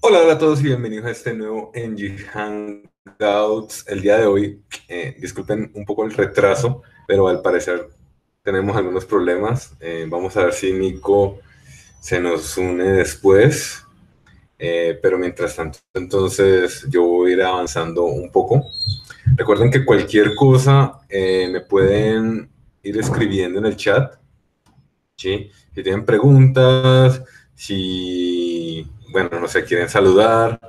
Hola, a todos y bienvenidos a este nuevo NG Hangouts. El día de hoy, eh, disculpen un poco el retraso, pero al parecer tenemos algunos problemas. Eh, vamos a ver si Nico se nos une después. Eh, pero mientras tanto, entonces yo voy a ir avanzando un poco. Recuerden que cualquier cosa me pueden ir escribiendo en el chat. ¿sí? Si tienen preguntas, si bueno, no sé, quieren saludar,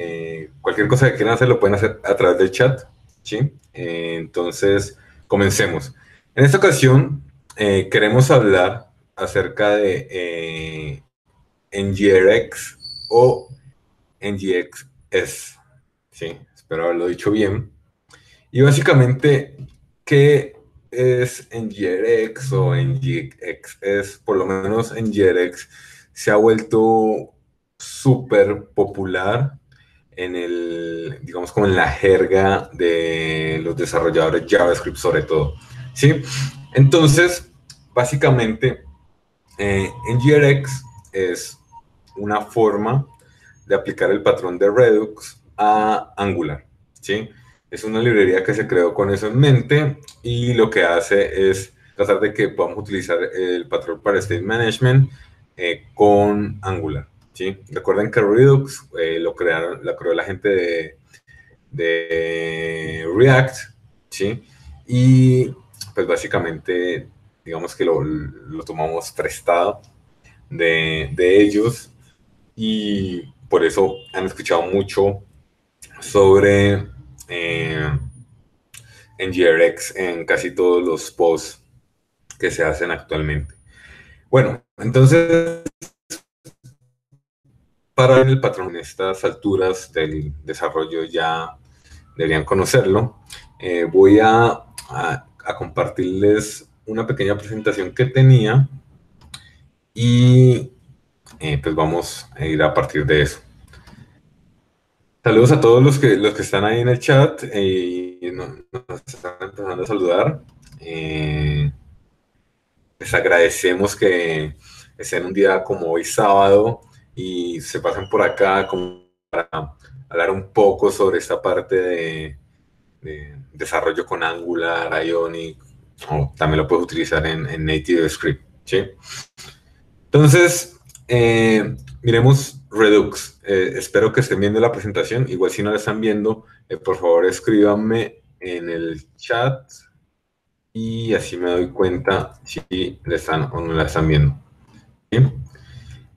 eh, cualquier cosa que quieran hacer lo pueden hacer a través del chat, ¿sí? Eh, entonces, comencemos. En esta ocasión eh, queremos hablar acerca de NGRX o NGXS, ¿sí? Espero haberlo dicho bien. Y básicamente, ¿qué es NGRX o NGXS? Por lo menos NGRX se ha vuelto súper popular en el, digamos, como en la jerga de los desarrolladores JavaScript sobre todo. ¿Sí? Entonces, básicamente, eh, NGRX es una forma de aplicar el patrón de Redux a Angular. ¿sí? Es una librería que se creó con eso en mente y lo que hace es tratar de que podamos utilizar el patrón para State Management eh, con Angular. Recuerden que Redux eh, lo crearon, la creó la gente de, React, ¿sí? Y pues básicamente, digamos que lo, tomamos prestado de, ellos y por eso han escuchado mucho sobre eh, NGRX en casi todos los posts que se hacen actualmente. Bueno, entonces para el patrón, en estas alturas del desarrollo ya deberían conocerlo. Eh, voy a, compartirles una pequeña presentación que tenía y eh, pues vamos a ir a partir de eso. Saludos a todos los que, los que están ahí en el chat eh, y nos, están empezando a saludar. les agradecemos que estén un día como hoy sábado y se pasan por acá como para hablar un poco sobre esta parte de, desarrollo con Angular, Ionic, o también lo puedes utilizar en, Native Script. ¿sí? Entonces, eh, miremos Redux. Eh, espero que estén viendo la presentación. Igual si no la están viendo, eh, por favor escríbanme en el chat y así me doy cuenta si la están o no la están viendo.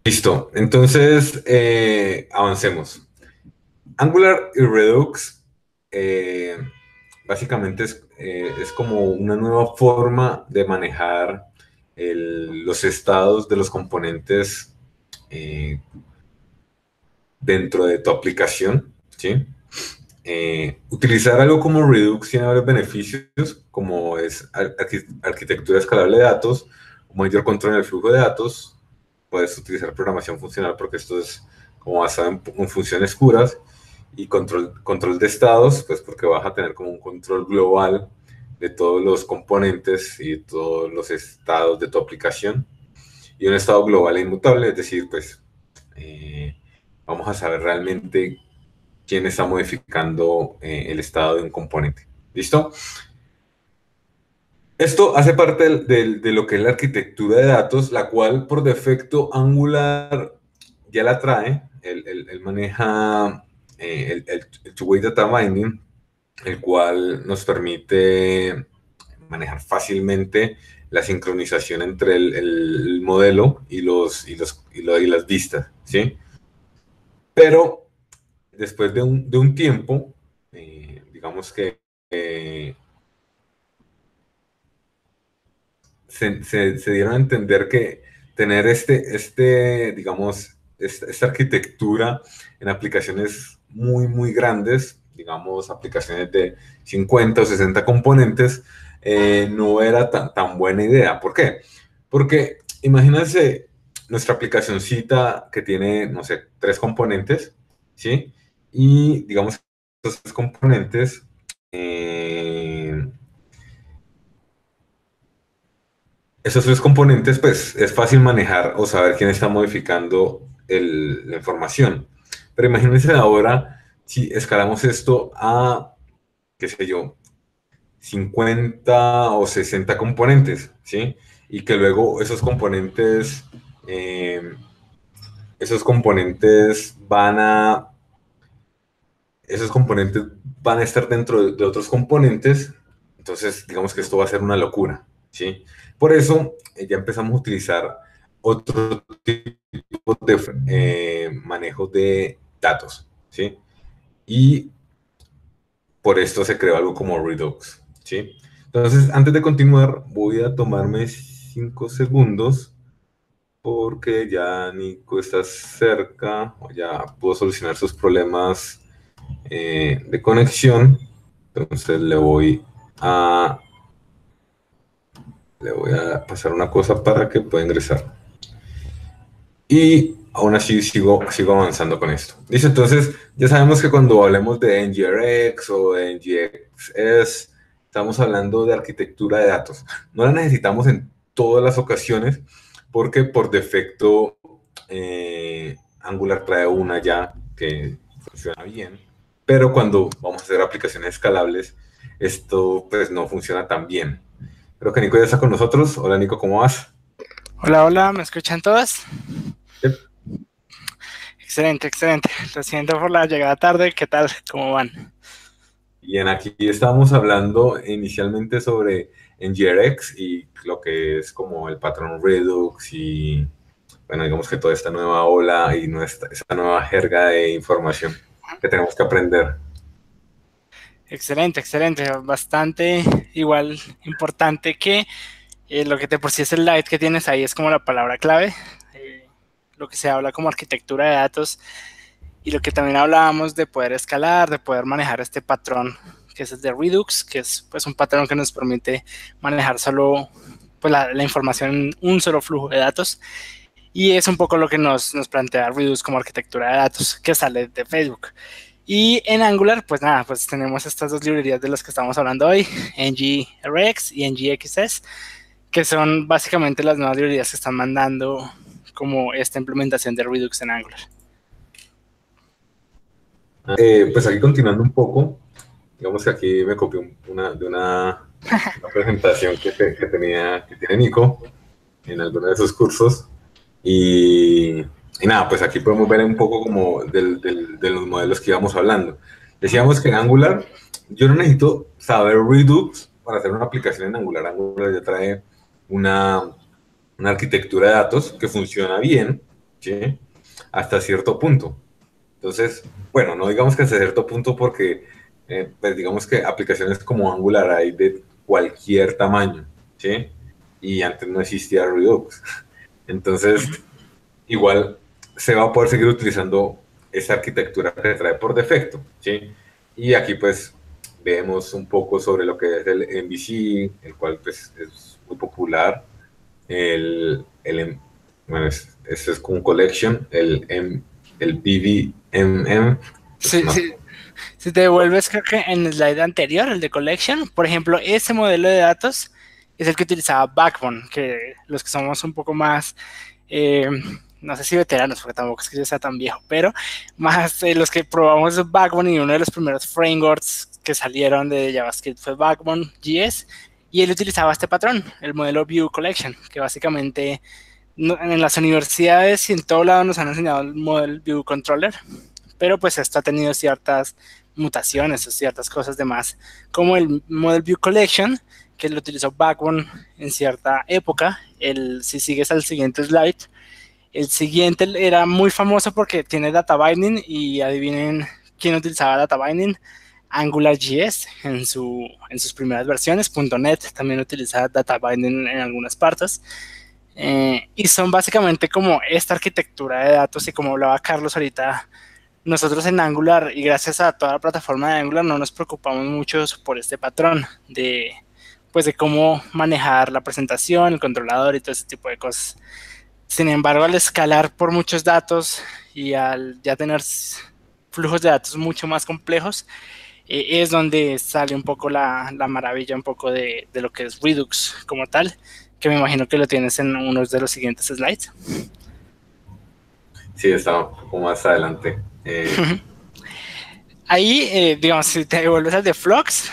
Listo, entonces eh, avancemos. Angular y Redux eh, básicamente eh, es, como una nueva forma de manejar los estados de los componentes dentro de tu aplicación. ¿sí? utilizar algo como Redux tiene varios beneficios, como es arquitectura escalable de datos, mayor control del flujo de datos, puedes utilizar programación funcional porque esto es como basado en, funciones puras y control, control de estados, pues porque vas a tener como un control global de todos los componentes y todos los estados de tu aplicación. Y un estado global e inmutable, es decir, pues eh, vamos a saber realmente quién está modificando eh, el estado de un componente. ¿Listo? Esto hace parte de, lo que es la arquitectura de datos, la cual por defecto Angular ya la trae. Él, maneja eh, el, two-way data binding, el cual nos permite manejar fácilmente la sincronización entre el, modelo y, las vistas, ¿sí? Pero después de un, tiempo, eh, digamos que eh, se, dieron a entender que tener este, este digamos, esta, arquitectura en aplicaciones muy, muy grandes, digamos, aplicaciones de 50 o 60 componentes, eh, no era tan, tan buena idea. ¿Por qué? Porque imagínense nuestra aplicacióncita que tiene, no sé, tres componentes, ¿sí? Y digamos, tres componentes eh, esos tres componentes, pues es fácil manejar o saber quién está modificando la información. Pero imagínense ahora si escalamos esto a, qué sé yo, 50 o 60 componentes, ¿sí? Y que luego esos componentes, eh, esos componentes van a, esos componentes van a estar dentro de otros componentes, entonces digamos que esto va a ser una locura, ¿sí? Por eso eh, ya empezamos a utilizar otro tipo de eh, manejo de datos, ¿sí? Y por esto se creó algo como Redux, ¿sí? Entonces, antes de continuar, voy a tomarme cinco segundos porque ya Nico está cerca, ya pudo solucionar sus problemas eh, de conexión. Entonces le voy a le voy a pasar una cosa para que pueda ingresar. Y aún así sigo, sigo avanzando con esto. Dice, entonces, ya sabemos que cuando hablemos de NGRX o de NGXS, estamos hablando de arquitectura de datos. No la necesitamos en todas las ocasiones porque por defecto eh, Angular trae una ya que funciona bien, pero cuando vamos a hacer aplicaciones escalables, esto pues no funciona tan bien. Creo que Nico ya está con nosotros. Hola Nico, ¿cómo vas? Hola, hola, ¿me escuchan todas? Excelente, excelente. Lo siento por la llegada tarde. ¿Qué tal? ¿Cómo van? Bien, aquí estábamos hablando inicialmente sobre NGRX y lo que es como el patrón Redux y, bueno, digamos que toda esta nueva ola y nuestra, esta nueva jerga de información que tenemos que aprender. Excelente, excelente. Bastante igual importante que eh, lo que te por sí es el light que tienes ahí es como la palabra clave lo que se habla como arquitectura de datos y lo que también hablábamos de poder escalar, de poder manejar este patrón que es el de Redux, que es pues un patrón que nos permite manejar solo pues, la, información en un solo flujo de datos. Y es un poco lo que nos, nos plantea Redux como arquitectura de datos que sale de Facebook. Y en Angular, pues nada, pues tenemos estas dos librerías de las que estamos hablando hoy, NGRX y NGXS, que son básicamente las nuevas librerías que están mandando como esta implementación de Redux en Angular. Eh, pues aquí continuando un poco, digamos que aquí me copié una, de una, presentación que, tenía, que tiene Nico en alguno de sus cursos. Y, nada, pues aquí podemos ver un poco como de los modelos que íbamos hablando. Decíamos que en Angular, yo no necesito saber Redux para hacer una aplicación en Angular. Angular ya trae una, una arquitectura de datos que funciona bien, ¿sí? Hasta cierto punto. Entonces, bueno, no digamos que hasta cierto punto porque, eh, pues digamos que aplicaciones como Angular hay de cualquier tamaño, ¿sí? Y antes no existía Redux. Entonces, igual se va a poder seguir utilizando esa arquitectura que trae por defecto, ¿sí? Y aquí pues vemos un poco sobre lo que es el MVC, el cual pues es muy popular el, el bueno, es, es como un collection, el, M, el BVMM. Sí, sí. Si te devuelves, creo que en el slide anterior, el de collection, por ejemplo, ese modelo de datos es el que utilizaba Backbone, que los que somos un poco más, eh, no sé si veteranos, porque tampoco es que yo sea tan viejo, pero más los que probamos Backbone y uno de los primeros frameworks que salieron de JavaScript fue Backbone JS y él utilizaba este patrón, el modelo View Collection, que básicamente en las universidades y en todo lado nos han enseñado el modelo View Controller, pero pues esto ha tenido ciertas mutaciones o ciertas cosas de más, como el Model View Collection, que lo utilizó Backbone en cierta época. El, si sigues al siguiente slide, el siguiente era muy famoso porque tiene data binding y adivinen quién utilizaba data binding. AngularJS en, su, en sus primeras versiones, .NET también utiliza data binding en algunas partes, eh, y son básicamente como esta arquitectura de datos y como hablaba Carlos ahorita, nosotros en Angular y gracias a toda la plataforma de Angular no nos preocupamos mucho por este patrón de, pues de cómo manejar la presentación, el controlador y todo ese tipo de cosas. Sin embargo, al escalar por muchos datos y al ya tener flujos de datos mucho más complejos, eh, es donde sale un poco la, maravilla, un poco de, lo que es Redux como tal, que me imagino que lo tienes en uno de los siguientes slides. Sí, está un poco más adelante. Eh, Ahí, eh, digamos, si te devuelves al de Flux,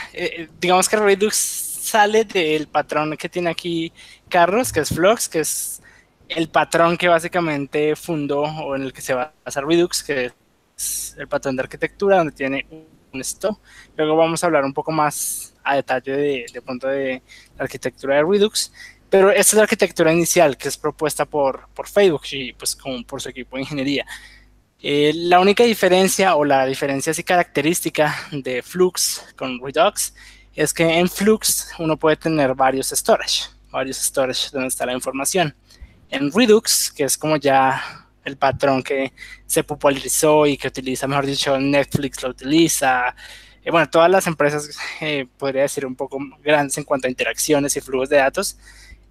digamos que Redux sale del patrón que tiene aquí Carlos, que es Flux, que es el patrón que básicamente fundó o en el que se va a hacer Redux, que es el patrón de arquitectura, donde tiene un stop. Luego vamos a hablar un poco más a detalle de, de la arquitectura de Redux. Pero esta es la arquitectura inicial que es propuesta por, por Facebook y pues como por su equipo de ingeniería. Eh, la única diferencia o la diferencia así característica de Flux con Redux es que en Flux uno puede tener varios storage, varios storage donde está la información. En Redux, que es como ya el patrón que se popularizó y que utiliza, mejor dicho, Netflix lo utiliza, eh, bueno, todas las empresas, eh, podría decir, un poco grandes en cuanto a interacciones y flujos de datos,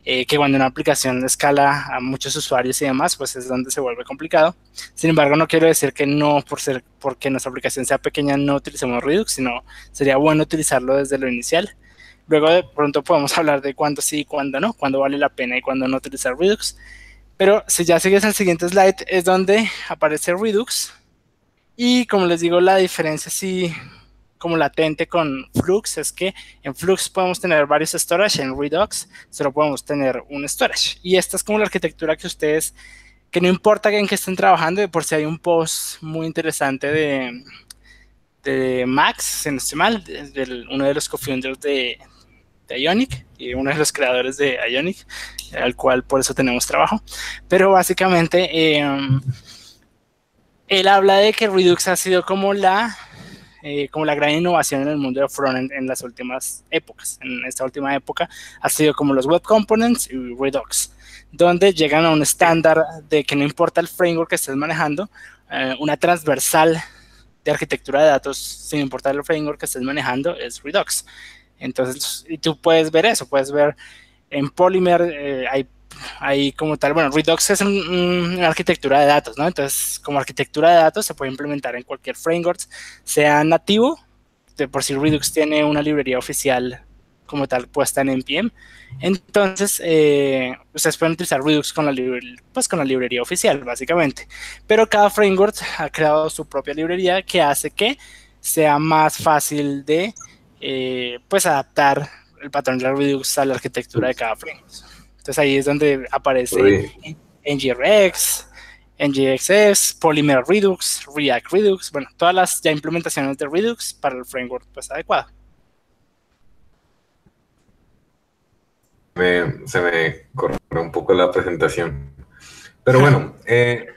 eh, que cuando una aplicación escala a muchos usuarios y demás, pues es donde se vuelve complicado. Sin embargo, no quiero decir que no por ser porque nuestra aplicación sea pequeña no utilicemos Redux, sino sería bueno utilizarlo desde lo inicial. Luego de pronto podemos hablar de cuándo sí y cuándo no, cuándo vale la pena y cuándo no utilizar Redux. Pero si ya sigues al siguiente slide es donde aparece Redux. Y como les digo, la diferencia sí como latente con Flux es que en Flux podemos tener varios storage, en Redux solo podemos tener un storage. Y esta es como la arquitectura que ustedes, que no importa en qué estén trabajando, de por si hay un post muy interesante de, de Max, si no estoy mal, de, uno de los co-founders de, de Ionic y uno de los creadores de Ionic, al cual por eso tenemos trabajo. Pero básicamente eh, él habla de que Redux ha sido como la eh, como la gran innovación en el mundo de frontend en las últimas épocas. En esta última época ha sido como los web components y Redux, donde llegan a un estándar de que no importa el framework que estés manejando, eh, una transversal de arquitectura de datos, sin importar el framework que estés manejando, es Redux. Entonces, y tú puedes ver eso, puedes ver en Polymer, eh, hay ahí como tal, bueno, Redux es una arquitectura de datos, ¿no? Entonces, como arquitectura de datos se puede implementar en cualquier framework, sea nativo, de por si Redux tiene una librería oficial como tal puesta en NPM. Entonces, eh, ustedes pueden utilizar Redux con la, pues, con la librería oficial, básicamente. Pero cada framework ha creado su propia librería que hace que sea más fácil de eh, pues adaptar el patrón de Redux a la arquitectura de cada framework. Entonces ahí es donde aparece NGRX, NGXS, Polymer Redux, React Redux, bueno, todas las ya implementaciones de Redux para el framework pues adecuado. se me corrió un poco la presentación. Pero bueno, eh,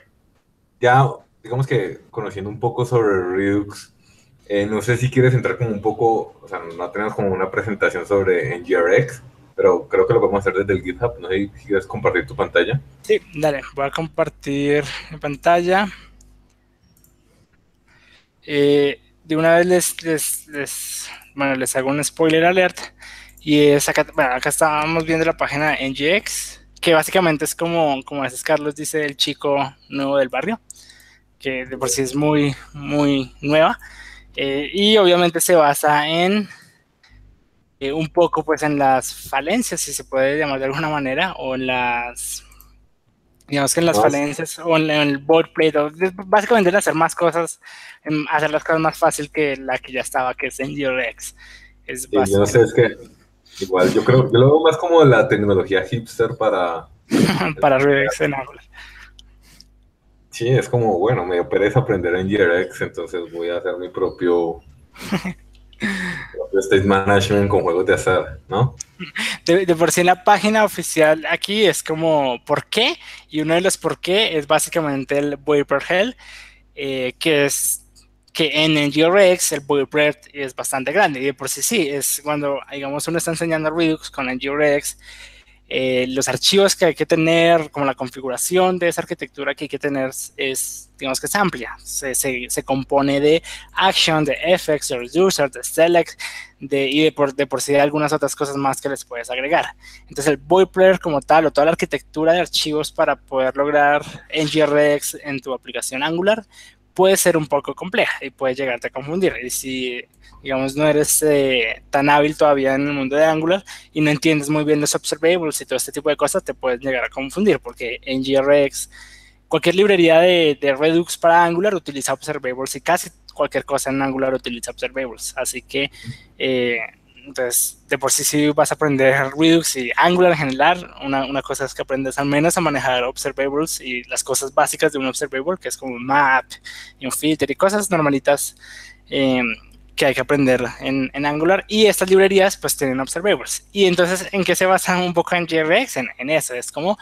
ya digamos que conociendo un poco sobre Redux, eh, no sé si quieres entrar como un poco, o sea, no tenemos como una presentación sobre NGRX, pero creo que lo podemos hacer desde el GitHub. No sé si quieres compartir tu pantalla. Sí, dale, voy a compartir mi pantalla. Eh, de una vez les, les, bueno, les hago un spoiler alert. Y es acá, bueno, acá estábamos viendo la página NGX, que básicamente es como, como a veces Carlos dice, el chico nuevo del barrio, que de por sí es muy, muy nueva. Eh, y obviamente se basa en eh, un poco pues en las falencias, si se puede llamar de alguna manera, o en las, digamos que en las falencias, o en, el boardplate, o básicamente en hacer más cosas, en hacer las cosas más fácil que la que ya estaba, que es en GRX. Es yo no sé, es que igual yo creo, yo lo veo más como la tecnología hipster para... para RX en Angular. Sí, es como, bueno, me pereza aprender en GRX, entonces voy a hacer mi propio State Management con juegos de azar, ¿no? De, por sí en la página oficial aquí es como ¿por qué? Y uno de los por qué es básicamente el Boiler Hell, eh, que es que en NGRX el Boiler es bastante grande y de por sí sí, es cuando digamos uno está enseñando Redux con NGRX eh, los archivos que hay que tener, como la configuración de esa arquitectura que hay que tener es, digamos que es amplia. Se, se, compone de action, de effects, de reducer, de select, de, y de por, de por sí hay algunas otras cosas más que les puedes agregar. Entonces el boiler como tal o toda la arquitectura de archivos para poder lograr NGRX en tu aplicación Angular puede ser un poco compleja y puede llegarte a confundir. Y si digamos, no eres eh, tan hábil todavía en el mundo de Angular y no entiendes muy bien los observables y todo este tipo de cosas, te puedes llegar a confundir porque en GRX cualquier librería de, Redux para Angular utiliza observables y casi cualquier cosa en Angular utiliza observables. Así que, eh, entonces, de por sí, si vas a aprender Redux y Angular en general, una, una, cosa es que aprendes al menos a manejar observables y las cosas básicas de un observable, que es como un map y un filter y cosas normalitas. Eh, que hay que aprender en, en, Angular y estas librerías pues tienen observables. Y entonces, ¿en qué se basa un poco en JRX? En, en eso, es como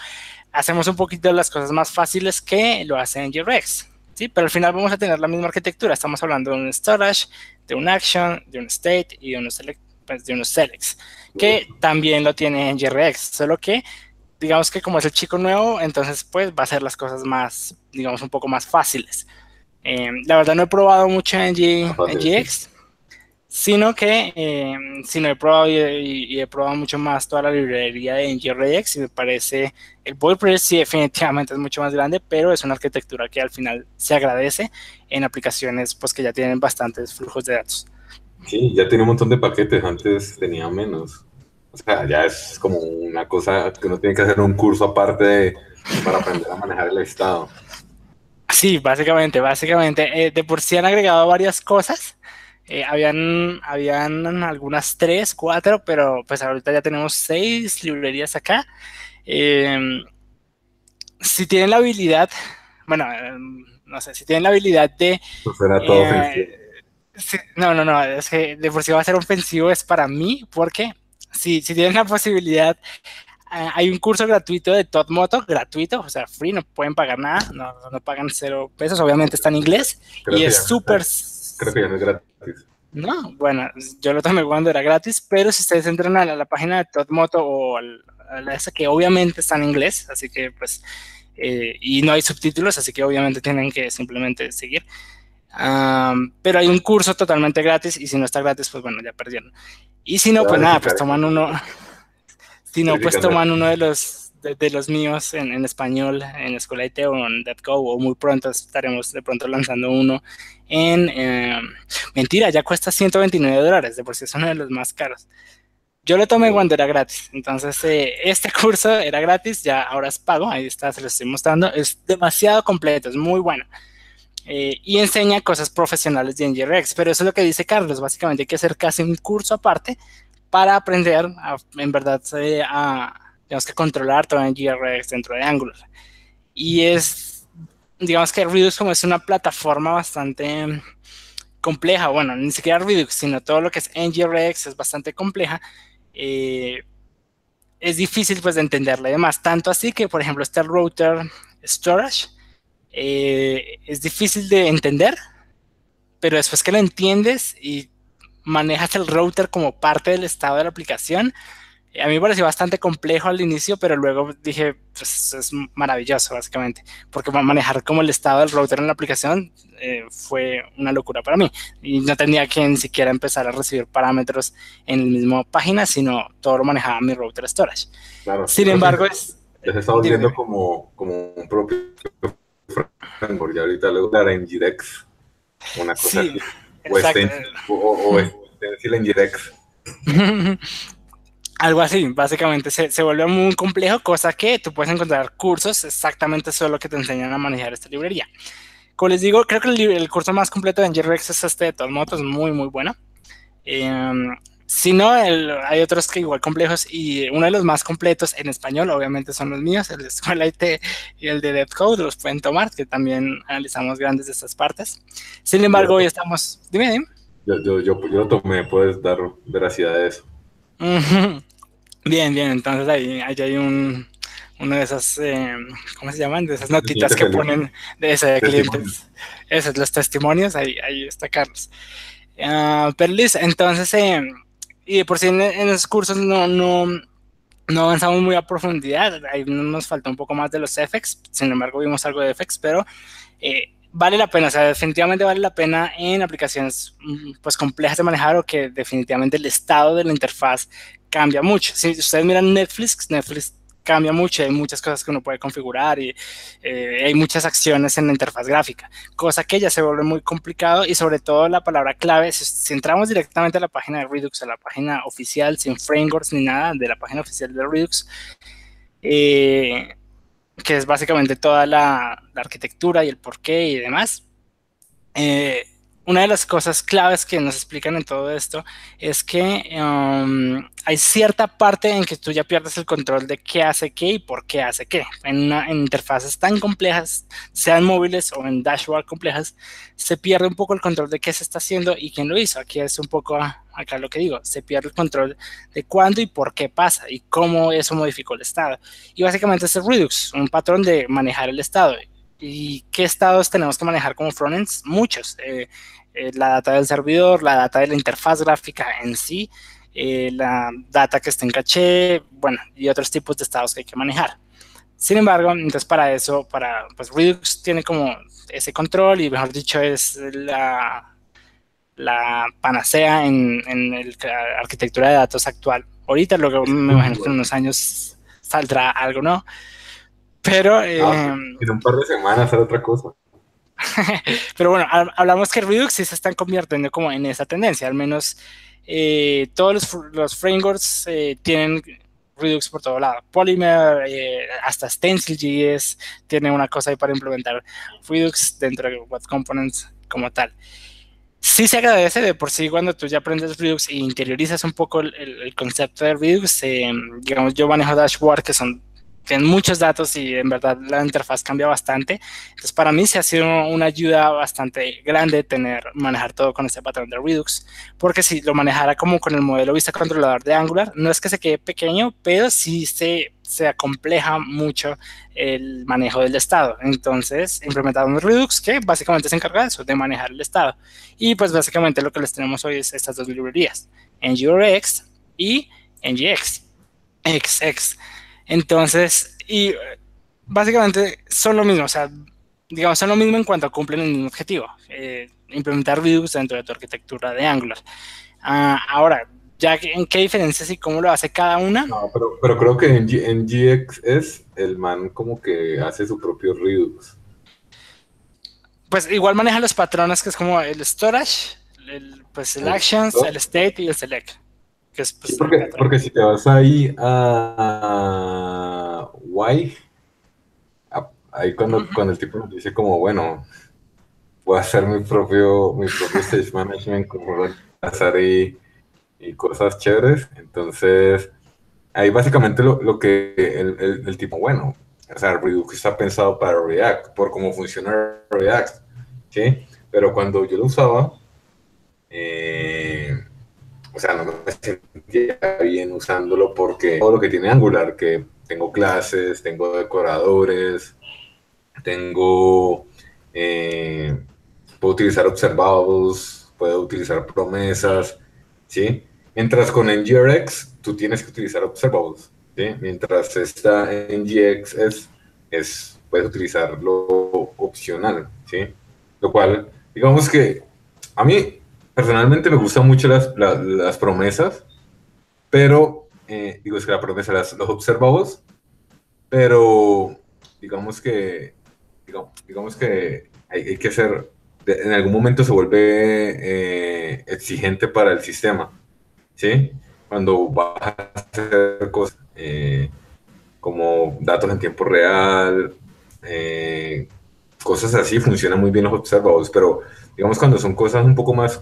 hacemos un poquito las cosas más fáciles que lo hacen en JRX. ¿sí? Pero al final vamos a tener la misma arquitectura. Estamos hablando de un storage, de un action, de un state y de unos, select, pues, de unos selects, que también lo tiene en JRX, solo que digamos que como es el chico nuevo, entonces pues va a ser las cosas más, digamos, un poco más fáciles. Eh, la verdad no he probado mucho en, G, en GX, sino que eh, si no he probado y, he probado mucho más toda la librería de NGRX y me parece el WordPress sí definitivamente es mucho más grande, pero es una arquitectura que al final se agradece en aplicaciones pues que ya tienen bastantes flujos de datos. Sí, ya tiene un montón de paquetes, antes tenía menos. O sea, ya es como una cosa que uno tiene que hacer un curso aparte para aprender a manejar el estado. Sí, básicamente, básicamente. Eh, de por sí han agregado varias cosas eh, habían, habían algunas tres, cuatro, pero pues ahorita ya tenemos seis librerías acá. Em, si tienen la habilidad, bueno, em, no sé, si tienen la habilidad de... Pues todo eh, no, no, no, es que de por sí va a ser ofensivo es para mí, porque si, si tienen la posibilidad, eh, hay un curso gratuito de Moto, gratuito, o sea, free, no pueden pagar nada, no, no pagan cero pesos, obviamente está en inglés, y es súper Creo que ya no es gratis. No, bueno, yo lo tomé cuando era gratis, pero si ustedes entran a la, página de Todmoto o a la esa que obviamente está en inglés, así que pues, eh, y no hay subtítulos, así que obviamente tienen que simplemente seguir. pero hay un curso totalmente gratis y si no está gratis, pues bueno, ya perdieron. Y si no, pues nada, pues toman uno, si no, pues toman uno de los de, los míos en, español en Escuela IT o en o muy pronto estaremos de pronto lanzando uno en... Em, mentira, ya cuesta 129 dólares, de por sí es uno de los más caros. Yo lo tomé cuando era gratis, entonces eh, este curso era gratis, ya ahora es pago, ahí está, se lo estoy mostrando, es demasiado completo, es muy bueno. Eh, y enseña cosas profesionales de NGRX, pero eso es lo que dice Carlos, básicamente hay que hacer casi un curso aparte para aprender en verdad eh, a, tenemos que controlar todo en GRX dentro de Angular. Y es, digamos que Redux como es una plataforma bastante compleja, bueno, ni siquiera Redux, sino todo lo que es NGRX es bastante compleja, eh, es difícil pues de entenderla y demás, tanto así que por ejemplo este router storage eh, es difícil de entender, pero después que lo entiendes y manejas el router como parte del estado de la aplicación, a mí me pareció bastante complejo al inicio, pero luego dije, pues es maravilloso básicamente, porque manejar como el estado del router en la aplicación eh, fue una locura para mí. Y no tenía que ni siquiera empezar a recibir parámetros en la misma página, sino todo lo manejaba mi router storage. Sin embargo, es... Ya se está volviendo como, como un propio framework, y ahorita luego la Nginx, una cosa sí, o, este, o, o, este, Nginx. Algo así, básicamente se, se, vuelve muy complejo, cosa que tú puedes encontrar cursos exactamente solo que te enseñan a manejar esta librería. Como les digo, creo que el, curso más completo de NGRX es este de todos modos, es muy, muy bueno. Em, si no, hay otros que igual complejos y uno de los más completos en español, obviamente, son los míos, el de Escuela IT y el de DevCode, los pueden tomar, que también analizamos grandes de estas partes. Sin embargo, hoy estamos... Dime, dime. Yo, yo, yo, yo lo tomé, puedes dar veracidad a eso. Bien, bien, entonces ahí, hay un, uno de esas, eh, ¿cómo se llaman? De esas notitas que ponen de ese de clientes. Esos, los testimonios, ahí, ahí está Carlos. Uh, pero listo, entonces, eh, y por si en, esos cursos no, no, no avanzamos muy a profundidad, ahí nos falta un poco más de los FX, sin embargo vimos algo de FX, pero eh, vale la pena, o sea, definitivamente vale la pena en aplicaciones mm, pues complejas de manejar o que definitivamente el estado de la interfaz cambia mucho. Si ustedes miran Netflix, Netflix cambia mucho, hay muchas cosas que uno puede configurar y eh, hay muchas acciones en la interfaz gráfica, cosa que ya se vuelve muy complicado y sobre todo la palabra clave, si, entramos directamente a la página de Redux, a la página oficial, sin frameworks ni nada, de la página oficial de Redux, eh, que es básicamente toda la, arquitectura y el porqué y demás. Eh, una de las cosas claves que nos explican en todo esto es que um, hay cierta parte en que tú ya pierdes el control de qué hace qué y por qué hace qué. En, interfaces tan complejas, sean móviles o en dashboard complejas, se pierde un poco el control de qué se está haciendo y quién lo hizo. Aquí es un poco acá lo que digo, se pierde el control de cuándo y por qué pasa y cómo eso modificó el estado. Y básicamente es el Redux, un patrón de manejar el estado. ¿Y qué estados tenemos que manejar como frontends? Muchos. Eh, eh, la data del servidor, la data de la interfaz gráfica en sí, eh, la data que está en caché, bueno, y otros tipos de estados que hay que manejar. Sin embargo, entonces para eso, para, pues Redux tiene como ese control y mejor dicho es la, la panacea en, en la arquitectura de datos actual. Ahorita luego me imagino que en unos años saldrá algo, ¿no? Pero... Eh, en un par de semanas será otra cosa. Pero bueno, hablamos que Redux sí se están convirtiendo como en esa tendencia, al menos eh, todos los, los frameworks eh, tienen Redux por todo lado. Polymer, eh, hasta Stencil.js tiene una cosa ahí para implementar Redux dentro de Web Components como tal. Sí se agradece de por sí cuando tú ya aprendes Redux e interiorizas un poco el, el concepto de Redux. digamos, yo manejo Dashboard, que son tienen muchos datos y en verdad la interfaz cambia bastante. Entonces para mí se ha sido una ayuda bastante grande tener, manejar todo con este patrón de Redux, porque si lo manejara como con el modelo vista controlador de Angular, no es que se quede pequeño, pero sí se, se acompleja mucho el manejo del estado. Entonces implementamos Redux que básicamente se encarga de eso, de manejar el estado. Y pues básicamente lo que les tenemos hoy es estas dos librerías, NGRX y NGX. XX. Entonces, y básicamente son lo mismo, o sea, digamos, son lo mismo en cuanto cumplen el mismo objetivo, eh, implementar Redux dentro de tu arquitectura de Angular. Ah, ahora, ya en qué diferencias y cómo lo hace cada una. No, pero, creo que en, GX es el man como que hace su propio Redux. Pues igual maneja los patrones que es como el storage, el, pues el, actions, el state y el select. Pues, porque, si te vas ahí a Why, ahí cuando, cuando el tipo nos dice como, bueno, voy a hacer mi propio, mi propio stage management, como pasar y, y cosas chéveres, entonces ahí básicamente lo, lo que el, el, tipo, bueno, o sea, Redux está pensado para React, por cómo funciona React, ¿sí? Pero cuando yo lo usaba, eh, o sea, no me sentía bien usándolo porque todo lo que tiene Angular, que tengo clases, tengo decoradores, tengo, eh, puedo utilizar observables, puedo utilizar promesas, ¿sí? Mientras con NGRX tú tienes que utilizar observables, ¿sí? Mientras esta NGX es, es, puedes utilizarlo opcional, ¿sí? Lo cual, digamos que a mí personalmente me gustan mucho las, las, promesas, pero, eh, digo, es que la promesa, las, los observados, pero digamos que, digamos, que hay, que hacer, en algún momento se vuelve eh, exigente para el sistema, ¿sí? Cuando vas a hacer cosas eh, como datos en tiempo real, cosas así, funcionan muy bien los observados, pero digamos cuando son cosas un poco más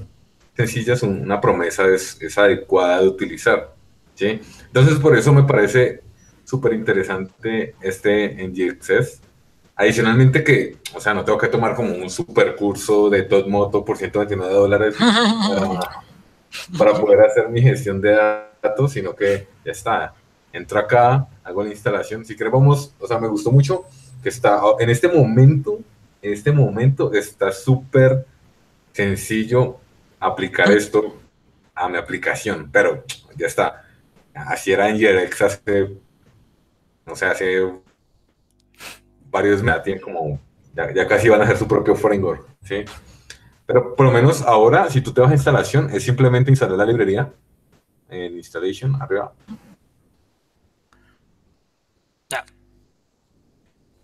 sencillas, una promesa es, es adecuada de utilizar. ¿sí? Entonces, por eso me parece súper interesante este NGXS. Adicionalmente que, o sea, no tengo que tomar como un super curso de Moto por 129 dólares para, poder hacer mi gestión de datos, sino que ya está. Entro acá, hago la instalación. Si queremos, o sea, me gustó mucho que está, en este momento, en este momento está súper sencillo aplicar esto a mi aplicación, pero ya está. Así era en Jerex hace, no sé, hace varios meses, tienen como, ya, casi van a hacer su propio framework, ¿sí? Pero por lo menos ahora, si tú te vas a instalación, es simplemente instalar la librería en installation, arriba. Ya.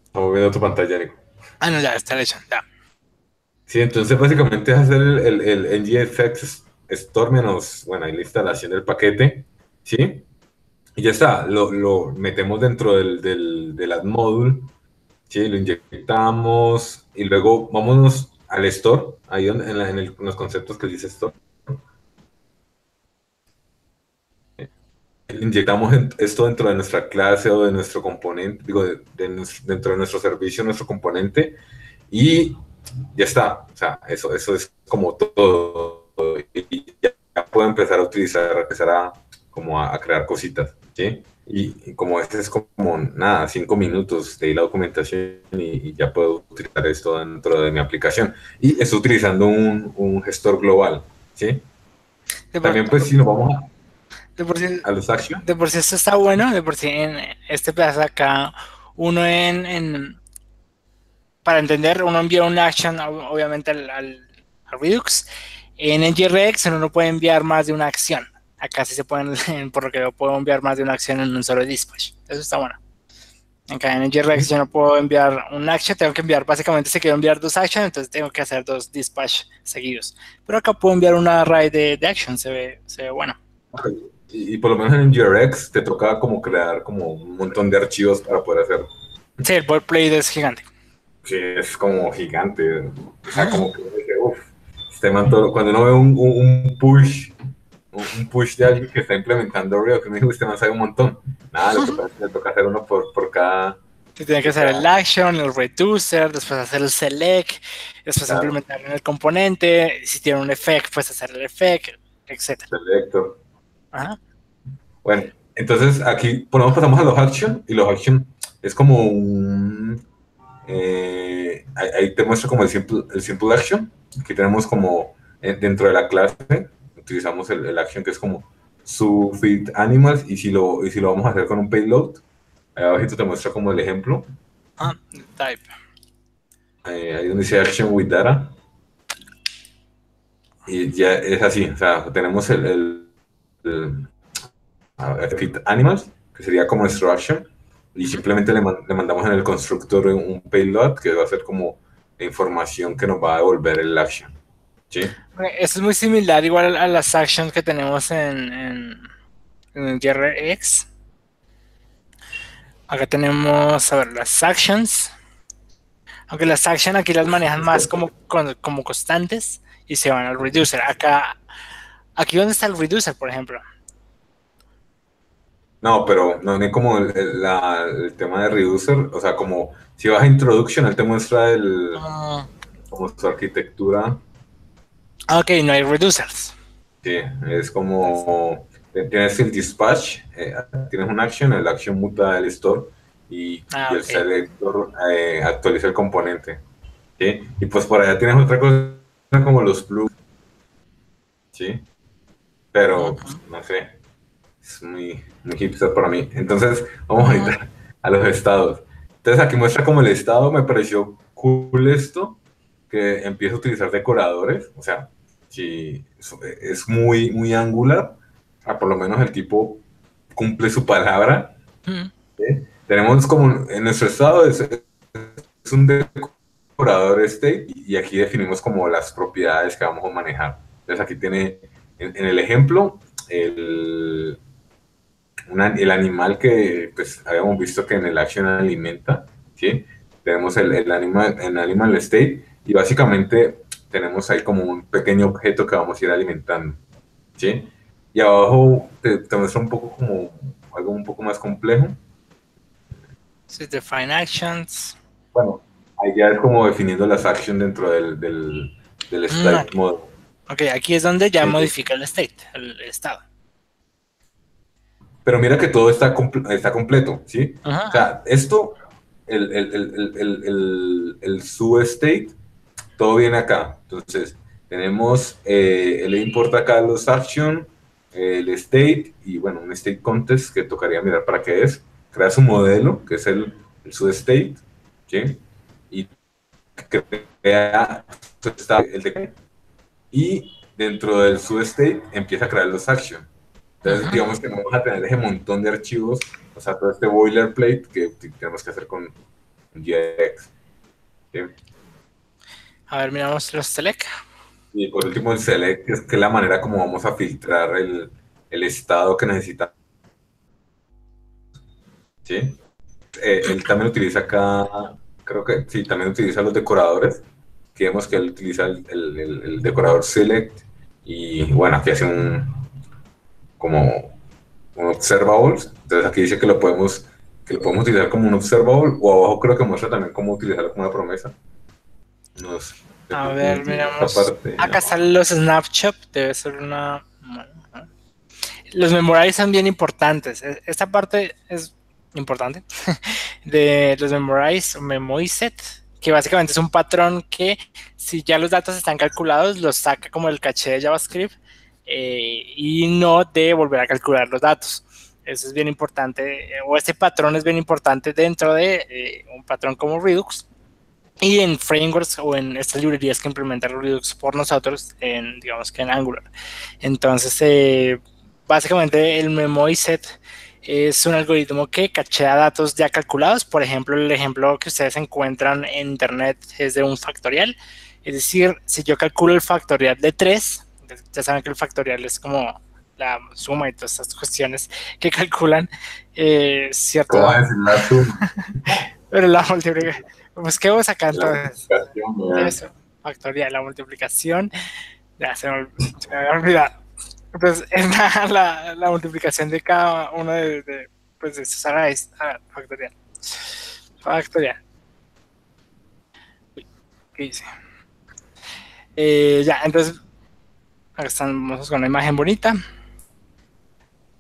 Estamos viendo tu pantalla, Nico. Ah, no, ya, installation, ya. Sí, entonces básicamente es hacer el, el, NGFX Store menos, bueno, ahí la instalación del paquete, ¿sí? Y ya está, lo, lo metemos dentro del, del, del add module, ¿sí? Lo inyectamos y luego vámonos al store, ahí en, en los conceptos que dice store. inyectamos esto dentro de nuestra clase o de nuestro componente, digo, dentro de nuestro servicio, nuestro componente, y ya está. O sea, eso, eso es como todo. Y ya puedo empezar a utilizar, empezar a, como a, crear cositas, ¿sí? Y, como este es como, nada, cinco minutos de la documentación y, ya puedo utilizar esto dentro de mi aplicación. Y estoy utilizando un, un gestor global, ¿sí? También pues si nos vamos a de por sí, a los. De por sí esto está bueno, de por sí en este pedazo acá, uno en, para entender, uno envía un action obviamente al, al, Redux. En NGRX uno no puede enviar más de una acción. Acá sí se pueden, por lo que yo puedo enviar más de una acción en un solo dispatch. Eso está bueno. Acá en NGRX yo no puedo enviar un action, tengo que enviar, básicamente se quiero enviar dos actions, entonces tengo que hacer dos dispatch seguidos. Pero acá puedo enviar una array de, de action, se ve, se ve bueno y, por lo menos en GRX te toca como crear como un montón de archivos para poder hacerlo. Sí, el boilerplate es gigante. Sí, es como gigante. O sea, como que, uff, este cuando uno ve un, un, push, un push de alguien que está implementando Rio, que me dijo, este man sabe un montón. Nada, lo que pasa es que le toca hacer uno por, por cada... Sí, tiene que hacer el action, el reducer, después hacer el select, después implementar en el componente, si tiene un effect, pues hacer el effect, etc. Selector. Bueno, entonces aquí ponemos, pasamos a los action y los action es como un... Eh, ahí te muestro como el simple, el simple action, que tenemos como eh, dentro de la clase, utilizamos el, action que es como su feed animals y si, lo, y si lo vamos a hacer con un payload, ahí abajo te muestra como el ejemplo. Ah, type. Eh, ahí donde dice action with data. Y ya es así, o sea, tenemos el fit animals, que sería como nuestro action, y simplemente le, mandamos en el constructor un payload que va a ser como la información que nos va a devolver el action. ¿Sí? Eso es muy similar igual a las actions que tenemos en, en, en GRX. Acá tenemos, a ver, las actions. Aunque las actions aquí las manejan más como, como constantes y se van al reducer. Acá Aquí dónde está el reducer, por ejemplo. No, pero no es como el, tema de reducer, o sea, como si vas a introduction, él te muestra el, ah. como su arquitectura. Ah, ok, no hay reducers. Sí, es como tienes el dispatch, eh, tienes un action, el action muta el store y, ah, el selector eh, actualiza el componente. ¿sí? Y pues por allá tienes otra cosa como los plugs. ¿sí? pero pues, no sé, es muy, muy hipster para mí. Entonces, vamos a ir a los estados. Entonces, aquí muestra como el estado, me pareció cool esto, que empieza a utilizar decoradores, o sea, si es muy, muy angular, por lo menos el tipo cumple su palabra. Tenemos como en nuestro estado es, es un decorador este y aquí definimos como las propiedades que vamos a manejar. Entonces aquí tiene en, el ejemplo, el, el animal que pues, habíamos visto que en el action alimenta, ¿sí? tenemos el, el, animal, el animal state y básicamente tenemos ahí como un pequeño objeto que vamos a ir alimentando. ¿sí? Y abajo te, te muestra un poco como algo un poco más complejo. Sí, define actions. Bueno, ahí ya es como definiendo las actions dentro del, del, del state mm. mode. Ok, aquí es donde ya modifica el state, el estado. Pero mira que todo está, está completo, ¿sí? O sea, esto, el, el, el, state, todo viene acá. Entonces, tenemos, eh, le importa acá los action, el state y bueno, un state contest que tocaría mirar para qué es. Creas un modelo, que es el, el state, ¿sí? Y crea el de y dentro del substate empieza a crear los actions. Entonces, digamos que vamos a tener ese montón de archivos, o sea, todo este boilerplate que tenemos que hacer con GX. A ver, miramos los select. Y por último, el select, que es, que la manera como vamos a filtrar el, el estado que necesitamos. ¿Sí? Eh, él también utiliza acá creo que sí, también utiliza los decoradores, que vemos que él utiliza el, decorador select y bueno, aquí hace un como un observable, entonces aquí dice que lo podemos que lo podemos utilizar como un observable o abajo creo que muestra también cómo utilizarlo como una promesa. A ver, miramos. Acá están los snapshot, debe ser una los memorize son bien importantes. E, esta parte es importante de los memorize o memoiset, que básicamente es un patrón que si ya los datos están calculados, los saca como el caché de JavaScript eh, y no de volver a calcular los datos. Eso es bien importante, eh, o este patrón es bien importante dentro de eh, un patrón como Redux y en frameworks o en estas librerías que implementan Redux por nosotros, en, digamos que en Angular. Entonces, básicamente el memoiset es un algoritmo que cachea datos ya calculados. Por ejemplo, el ejemplo que ustedes encuentran en internet es de un factorial. Es decir, si yo calculo el factorial de 3, ya saben que el factorial es como la suma y todas estas cuestiones que calculan, eh, ¿cierto? Pero la multiplicación. Pues, ¿qué vamos acá entonces? Eso, factorial, la multiplicación. Ya se me, se me había olvidado. Pues es la, la, multiplicación de cada uno de, de pues de esos arrays ah, factorial. Factorial. ¿Qué dice? Eh, ya, entonces, estamos con una imagen bonita.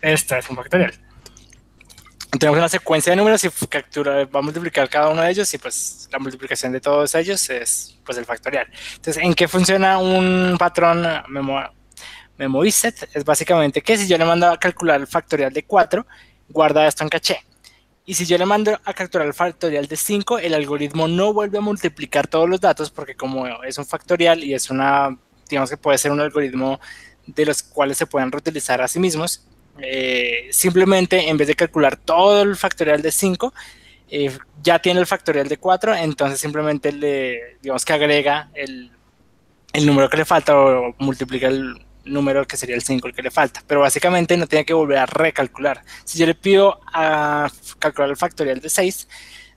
Esta es un factorial. Tenemos una secuencia de números y captura, va a multiplicar cada uno de ellos y pues la multiplicación de todos ellos es pues el factorial. Entonces, ¿en qué funciona un patrón memoria? MemorySet es básicamente que si yo le mando a calcular el factorial de 4, guarda esto en caché. Y si yo le mando a calcular el factorial de 5, el algoritmo no vuelve a multiplicar todos los datos porque como es un factorial y es una, digamos que puede ser un algoritmo de los cuales se pueden reutilizar a sí mismos, eh, simplemente en vez de calcular todo el factorial de 5, eh, ya tiene el factorial de 4, entonces simplemente le, digamos que agrega el, el número que le falta o multiplica el, número que sería el 5 el que le falta, pero básicamente no tiene que volver a recalcular. Si yo le pido a calcular el factorial de 6,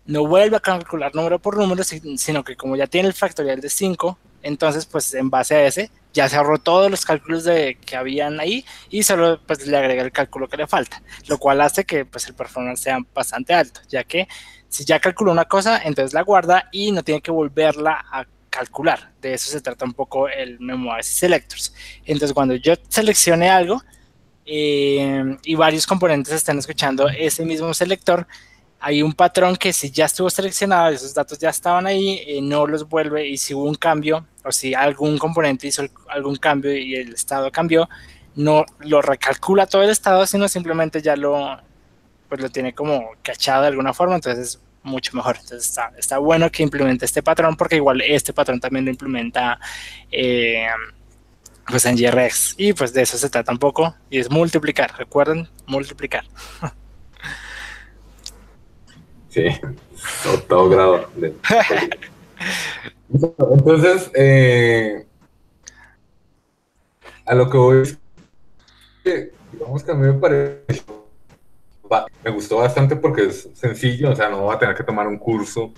no vuelve a calcular número por número, sino que como ya tiene el factorial de 5, entonces pues en base a ese ya se ahorró todos los cálculos de, que habían ahí y solo pues le agrega el cálculo que le falta, lo cual hace que pues el performance sea bastante alto, ya que si ya calculó una cosa, entonces la guarda y no tiene que volverla a calcular. De eso se trata un poco el Memoirs Selectors. Entonces, cuando yo seleccione algo eh, y varios componentes están escuchando ese mismo selector, hay un patrón que si ya estuvo seleccionado, esos datos ya estaban ahí, eh, no los vuelve y si hubo un cambio o si algún componente hizo algún cambio y el estado cambió, no lo recalcula todo el estado, sino simplemente ya lo, pues lo tiene como cachado de alguna forma. Entonces mucho mejor. Entonces está, está bueno que implemente este patrón porque igual este patrón también lo implementa eh, pues en JRX y pues de eso se trata un poco y es multiplicar, recuerden, multiplicar. Sí, todo grado. Entonces, eh, a lo que voy es que, digamos que a mí me parece me gustó bastante porque es sencillo, o sea, no va a tener que tomar un curso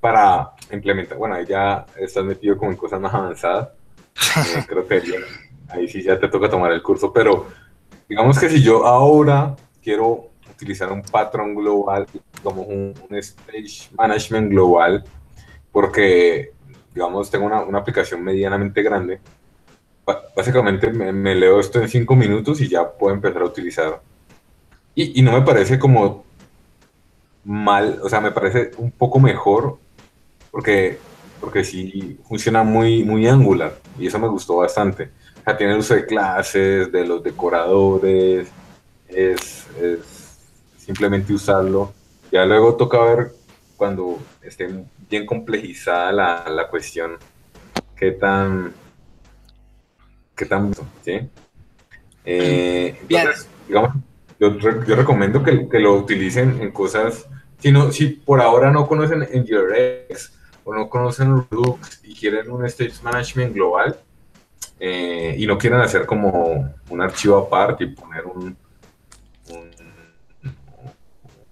para implementar. Bueno, ahí ya estás metido como en cosas más avanzadas. Eh, creo que ahí sí ya te toca tomar el curso, pero digamos que si yo ahora quiero utilizar un patrón global, como un, stage management global, porque, digamos, tengo una, una aplicación medianamente grande, básicamente me, me, leo esto en cinco minutos y ya puedo empezar a utilizar y, no me parece como mal, o sea, me parece un poco mejor porque, porque sí funciona muy, muy angular y eso me gustó bastante. O sea, tiene el uso de clases, de los decoradores, es, simplemente usarlo. Ya luego toca ver cuando esté bien complejizada la, la cuestión, qué tan, qué tan, ¿sí? Eh, entonces, digamos, yo, yo recomiendo que, que, lo utilicen en cosas, si, no, si por ahora no conocen NGRX o no conocen Redux y quieren un Stage Management global eh, y no quieren hacer como un archivo aparte y poner un,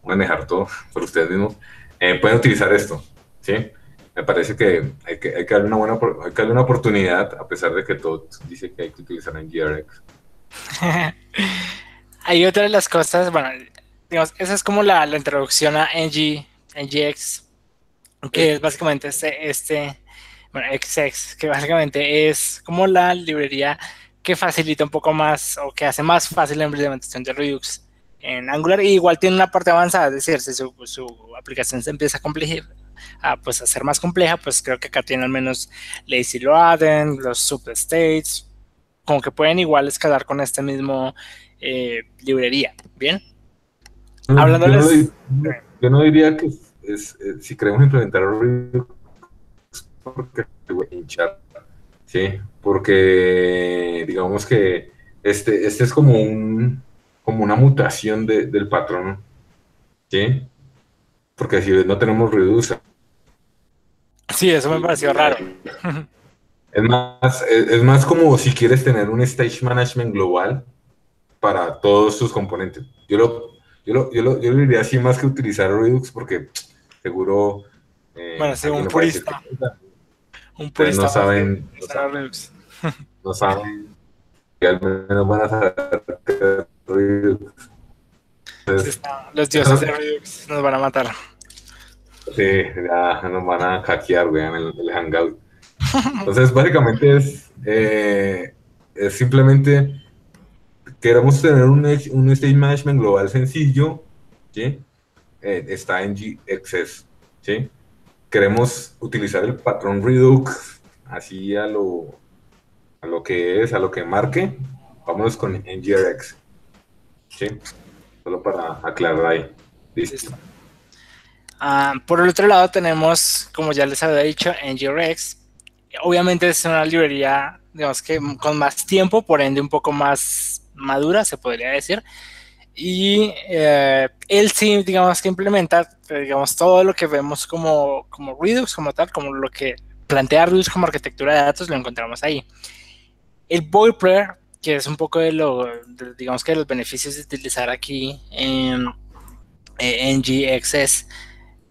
manejar todo por ustedes mismos, eh, pueden utilizar esto. ¿sí? Me parece que hay que, hay que darle una buena hay que darle una oportunidad, a pesar de que todo dice que hay que utilizar en GRX. hay otra de las cosas, bueno, digamos, esa es como la, la introducción a NG, NGX, que es básicamente este, este, bueno, XX, que básicamente es como la librería que facilita un poco más o que hace más fácil la implementación de Redux en Angular y igual tiene una parte avanzada, es decir, si su, su aplicación se empieza a complejizar, a, pues, a ser más compleja, pues creo que acá tiene al menos lazy loading, los substates, como que pueden igual escalar con este mismo eh, librería, ¿bien? Hablándoles... Yo no, diría que es, eh, si queremos implementar porque hinchar, ¿sí? Porque digamos que este, este es como un como una mutación del patrón, ¿sí? Porque si no tenemos reduce. Sí, eso me pareció raro. Es más, es, más como si quieres tener un stage management global para todos tus componentes. Yo lo, yo lo, yo lo, yo diría así más que utilizar Redux porque seguro... Eh, bueno, un purista. un purista. No saben, no saben, que al menos van a saber los dioses de Redux nos van a matar. Sí, ya nos van a hackear, en el, Hangout. Entonces, básicamente es, eh, es simplemente queremos tener un, un state management global sencillo, ¿sí? Eh, está en GXS, ¿sí? Queremos utilizar el patrón Redux así a lo, a lo que es, a lo que marque. Vámonos con NGRX. Sí, solo para aclarar ahí. Listo. Ah, por el otro lado tenemos, como ya les había dicho, NGRX. Obviamente es una librería, digamos que con más tiempo, por ende un poco más madura, se podría decir. Y eh, él sí, digamos que implementa, digamos, todo lo que vemos como, como Redux, como tal, como lo que plantea Redux como arquitectura de datos, lo encontramos ahí. El boilerplate que es un poco de lo, digamos que de los beneficios de utilizar aquí en, en GXS,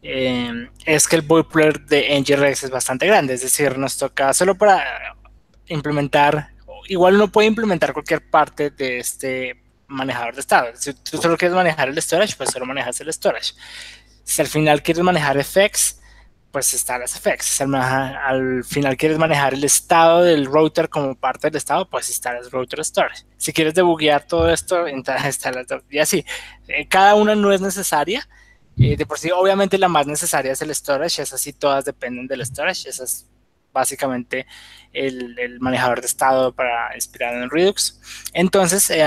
em, es que el boilerplate de NGRX es bastante grande, es decir, nos toca solo para implementar, igual uno puede implementar cualquier parte de este manejador de estado. Si tú solo quieres manejar el storage, pues solo manejas el storage. Si al final quieres manejar effects, pues está las effects. Al, final quieres manejar el estado del router como parte del estado, pues el router storage. Si quieres debuguear todo esto, la, y así. Eh, cada una no es necesaria. Eh, de por sí, obviamente la más necesaria es el storage, esas sí todas dependen del storage, esa es básicamente el, manejador de estado para inspirar en Redux. Entonces, eh,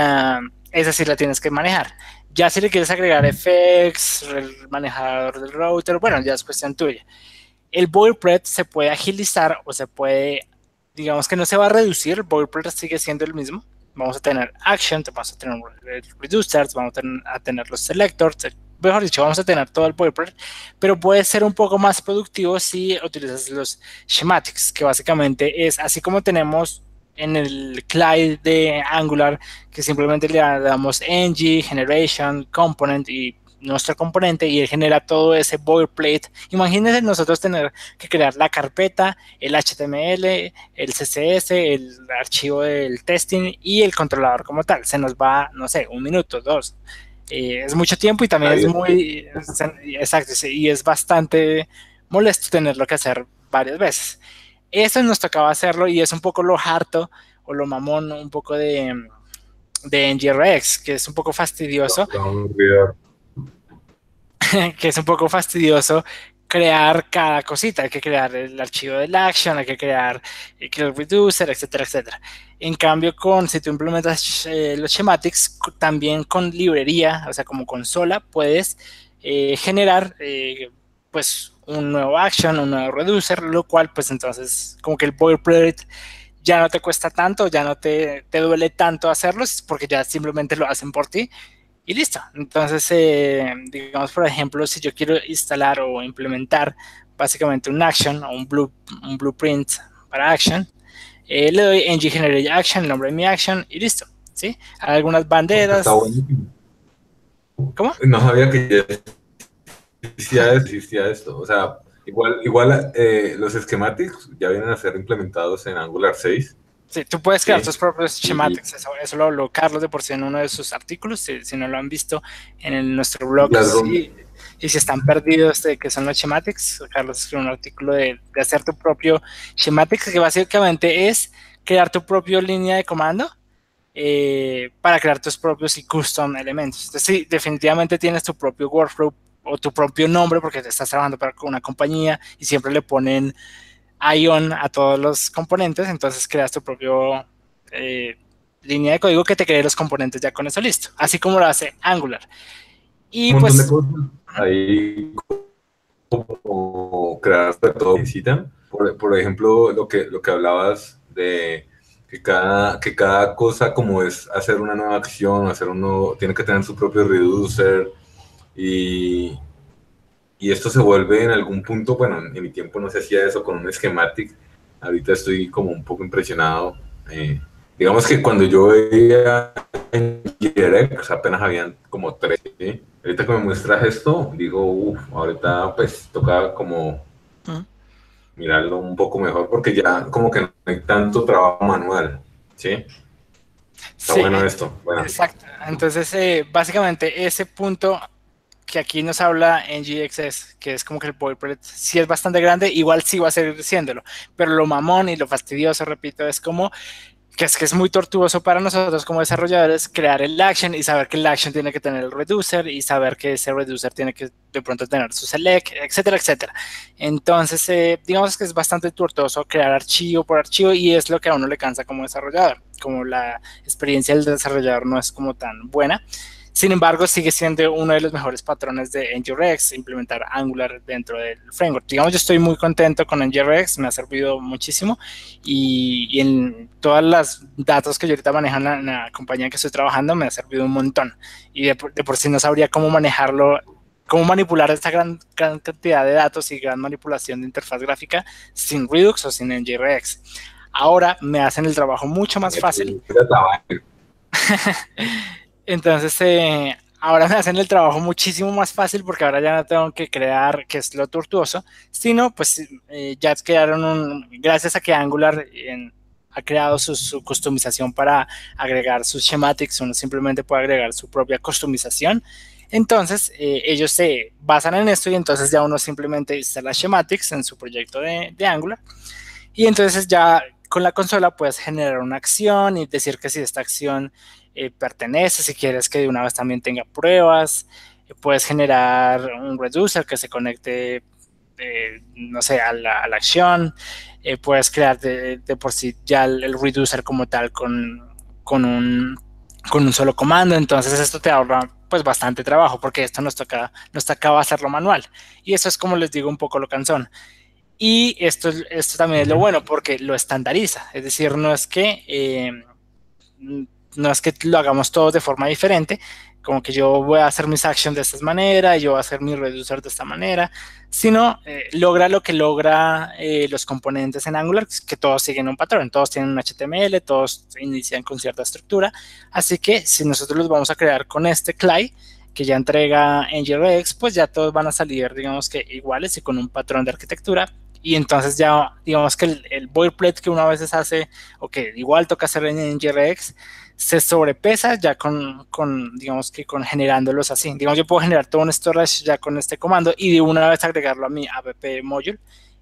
esa sí la tienes que manejar. Ya si le quieres agregar effects, el manejador del router, bueno, ya es cuestión tuya el boilerplate se puede agilizar o se puede, digamos que no se va a reducir, el boilerplate sigue siendo el mismo. Vamos a tener action, vamos a tener reducers, vamos a tener, los selectors, mejor dicho, vamos a tener todo el boilerplate, pero puede ser un poco más productivo si utilizas los schematics, que básicamente es así como tenemos en el client de Angular, que simplemente le damos ng, generation, component y nuestro componente y él genera todo ese boilerplate. Imagínense nosotros tener que crear la carpeta, el HTML, el CSS, el archivo del testing y el controlador como tal. Se nos va, no sé, un minuto, dos. Eh, es mucho tiempo y también es muy, exacto, y es bastante molesto tenerlo que hacer varias veces. Eso nos tocaba hacerlo y es un poco lo harto o lo mamón, un poco de, de NGRX, que es un poco fastidioso. que es un poco fastidioso crear cada cosita, hay que crear el archivo del action, hay que crear el reducer, etcétera, etcétera. En cambio, con si tú implementas eh, los schematics, también con librería, o sea, como consola, puedes eh, generar eh, pues un nuevo action, un nuevo reducer, lo cual pues entonces como que el boilerplate ya no te cuesta tanto, ya no te, te duele tanto hacerlo, porque ya simplemente lo hacen por ti y listo. Entonces, eh, digamos, por ejemplo, si yo quiero instalar o implementar básicamente un action o un, blue, un blueprint para action, eh, le doy ng generate action, el nombre de mi action y listo. ¿sí? Algunas banderas. ¿Cómo? No sabía que ya existía, existía esto. O sea, Igual, igual eh, los schematics ya vienen a ser implementados en Angular 6. Sí, tú puedes crear tus propios schematics. Eso, eso lo habló Carlos de por sí en uno de sus artículos. Si, si no lo han visto en nuestro blog. Y si están perdidos de que son los schematics, Carlos escribió un artículo de, de, hacer tu propio schematics, que básicamente es crear tu propia línea de comando eh, para crear tus propios y custom elementos. Entonces, sí, definitivamente tienes tu propio workflow o tu propio nombre porque te estás trabajando para una compañía y siempre le ponen Ion a todos los componentes, entonces creas tu propio eh, línea de código que te cree los componentes ya con eso listo, así como lo hace Angular. Y pues... Ahí como crear todo que necesitan. Por, por, ejemplo, lo que, lo que hablabas de que cada, que cada cosa como es hacer una nueva acción, hacer uno, tiene que tener su propio reducer, y, y esto se vuelve en algún punto, bueno, en mi tiempo no se hacía eso con un schematic, ahorita estoy como un poco impresionado. Eh, digamos que cuando yo veía en Jerex apenas habían como tres. Ahorita que me muestras esto, digo, uff, ahorita pues toca como mirarlo un poco mejor porque ya como que no hay tanto trabajo manual, ¿sí? Está bueno esto. Bueno. Exacto. Entonces, eh, básicamente ese punto que aquí nos habla en GXS, que es como que el boilerplate sí es bastante grande, igual sí va a seguir siéndolo, pero lo mamón y lo fastidioso, repito, es como que es que es muy tortuoso para nosotros como desarrolladores crear el action y saber que el action tiene que tener el reducer y saber que ese reducer tiene que de pronto tener su select, etcétera, etcétera. Entonces, eh, digamos que es bastante tortuoso crear archivo por archivo y es lo que a uno le cansa como desarrollador, como la experiencia del desarrollador no es como tan buena. Sin embargo, sigue siendo uno de los mejores patrones de NGRX implementar Angular dentro del framework. Digamos, yo estoy muy contento con NGRX, me ha servido muchísimo y, en todas las datos que yo ahorita manejo en la, compañía en que estoy trabajando me ha servido un montón. Y de, por sí no sabría cómo manejarlo cómo manipular esta gran, gran, cantidad de datos y gran manipulación de interfaz gráfica sin Redux o sin NGRX. Ahora me hacen el trabajo mucho más fácil. Entonces, eh, ahora me hacen el trabajo muchísimo más fácil porque ahora ya no tengo que crear, que es lo tortuoso, sino pues eh, ya crearon un, gracias a que Angular ha creado su, customización para agregar sus schematics, uno simplemente puede agregar su propia customización. Entonces, eh, ellos se basan en esto y entonces ya uno simplemente instala schematics en su proyecto de, de Angular. Y entonces ya con la consola puedes generar una acción y decir que si esta acción eh, pertenece, si quieres que de una vez también tenga pruebas, eh, puedes generar un reducer que se conecte, eh, no sé, a la, acción, puedes crear de, por sí ya el, reducer como tal con, con, un, con un solo comando, entonces esto te ahorra pues bastante trabajo porque esto nos toca, nos tocaba hacerlo manual y eso es como les digo un poco lo cansón. Y esto, esto también es lo bueno porque lo estandariza, es decir, no es que no es que lo hagamos todos de forma diferente, como que yo voy a hacer mis actions de esta manera, yo voy a hacer mi reducer de esta manera, sino eh, logra lo que logra eh, los componentes en Angular, que todos siguen un patrón, todos tienen un HTML, todos inician con cierta estructura, así que si nosotros los vamos a crear con este CLI, que ya entrega NGRX, pues ya todos van a salir, digamos que iguales y con un patrón de arquitectura, y entonces ya, digamos que el, el boilerplate que uno a veces hace, o que igual toca hacer en NGRX, se sobrepesa ya con, con, digamos que con generándolos así. Digamos, yo puedo generar todo un storage ya con este comando y de una vez agregarlo a mi app module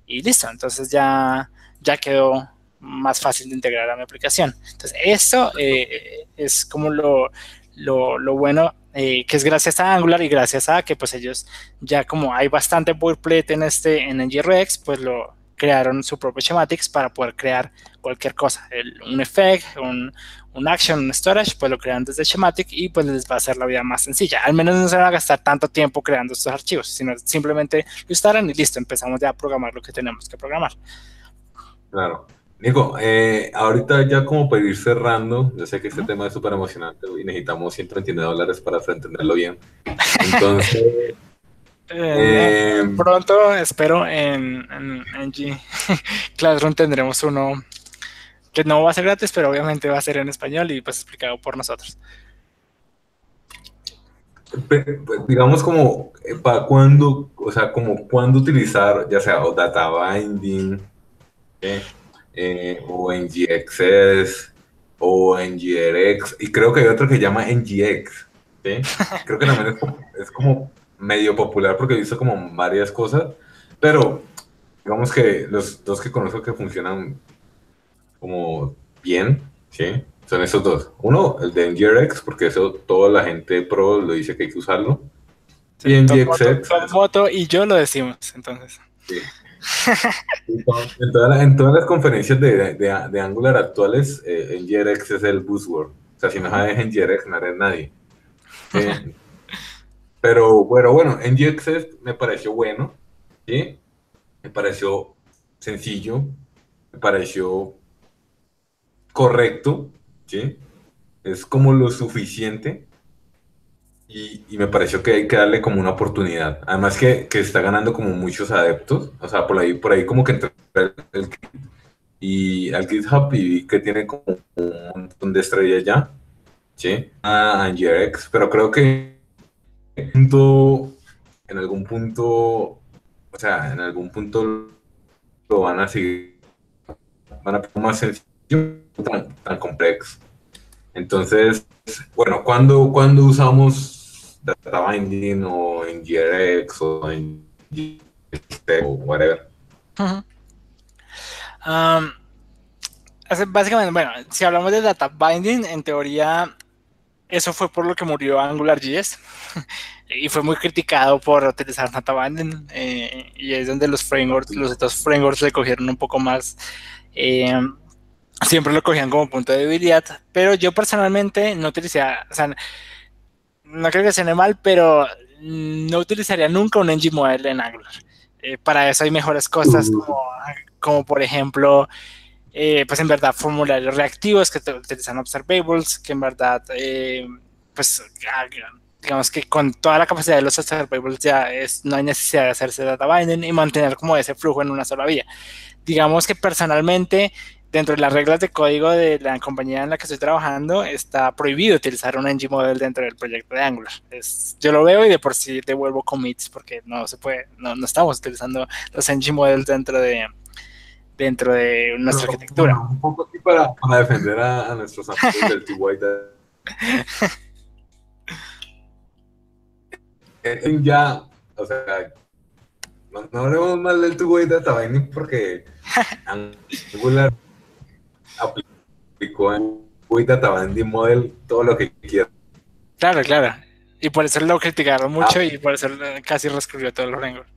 y listo. Entonces ya, ya quedó más fácil de integrar a mi aplicación. Entonces, eso eh, es como lo, lo, lo bueno eh, que es gracias a Angular y gracias a que pues ellos ya como hay bastante boilerplate en este en NGRX, pues lo crearon su propio schematics para poder crear cualquier cosa, un effect, un, un action, un storage, pues lo crean desde Schematic y pues les va a hacer la vida más sencilla. Al menos no se van a gastar tanto tiempo creando estos archivos, sino simplemente lo instalan y listo, empezamos ya a programar lo que tenemos que programar. Claro. Nico, eh, ahorita ya como para ir cerrando, yo sé que este tema es súper emocionante y necesitamos 129 dólares para entenderlo bien. Entonces... Eh, eh, pronto, espero, en, en, en G Classroom tendremos uno que no va a ser gratis, pero obviamente va a ser en español y pues explicado por nosotros. digamos como para cuándo, o sea, como cuándo utilizar, ya sea o data binding, eh, o NGXS, o NGRX, y creo que hay otro que se llama NGX, Creo que también es, como medio popular porque he visto como varias cosas, pero digamos que los dos que conozco que funcionan como bien, ¿sí? Son esos dos. Uno, el de NGRX, porque eso toda la gente pro lo dice que hay que usarlo. y NGXX. Foto y yo lo decimos, entonces. Sí. En, todas las conferencias de, de, Angular actuales, eh, NGRX es el buzzword. O sea, si no sabes NGRX, no eres nadie. Eh, pero bueno, bueno, NGXX me pareció bueno, ¿sí? Me pareció sencillo, me pareció correcto, ¿sí? Es como lo suficiente y, me pareció que hay que darle como una oportunidad. Además que, está ganando como muchos adeptos, o sea, por ahí, por ahí como que entré el, y al GitHub y vi que tiene como un montón de estrellas ya, ¿sí? A NGRX, pero creo que en algún punto, o sea, en algún punto lo van a seguir, van a poner más sencillo tan, tan. Entonces, bueno, cuando, cuando usamos data binding o en GRX o en o whatever. básicamente, bueno, si hablamos de data binding, en teoría eso fue por lo que murió AngularJS y fue muy criticado por utilizar data binding eh, y es donde los frameworks, los otros frameworks le cogieron un poco más eh, siempre lo cogían como punto de debilidad, pero yo personalmente no utilizaría, o sea, no creo que suene mal, pero no utilizaría nunca un ng model en Angular. Eh, para eso hay mejores cosas como, como por ejemplo, eh, pues en verdad formularios reactivos que utilizan observables, que en verdad, eh, pues digamos que con toda la capacidad de los observables ya es, no hay necesidad de hacerse data binding y mantener como ese flujo en una sola vía. Digamos que personalmente dentro de las reglas de código de la compañía en la que estoy trabajando, está prohibido utilizar un ng model dentro del proyecto de Angular. Es, yo lo veo y de por sí devuelvo commits porque no se puede, no, no estamos utilizando los ng models dentro de dentro de nuestra arquitectura. un poco así para, para defender a, nuestros amigos del T-White. ya, o sea, no, no hablemos mal del Two-Way Data Binding porque Angular aplicó en Wii Data Model todo lo que quiera. Claro, claro. Y por eso lo criticaron mucho ah. y por eso casi reescribió todo el framework.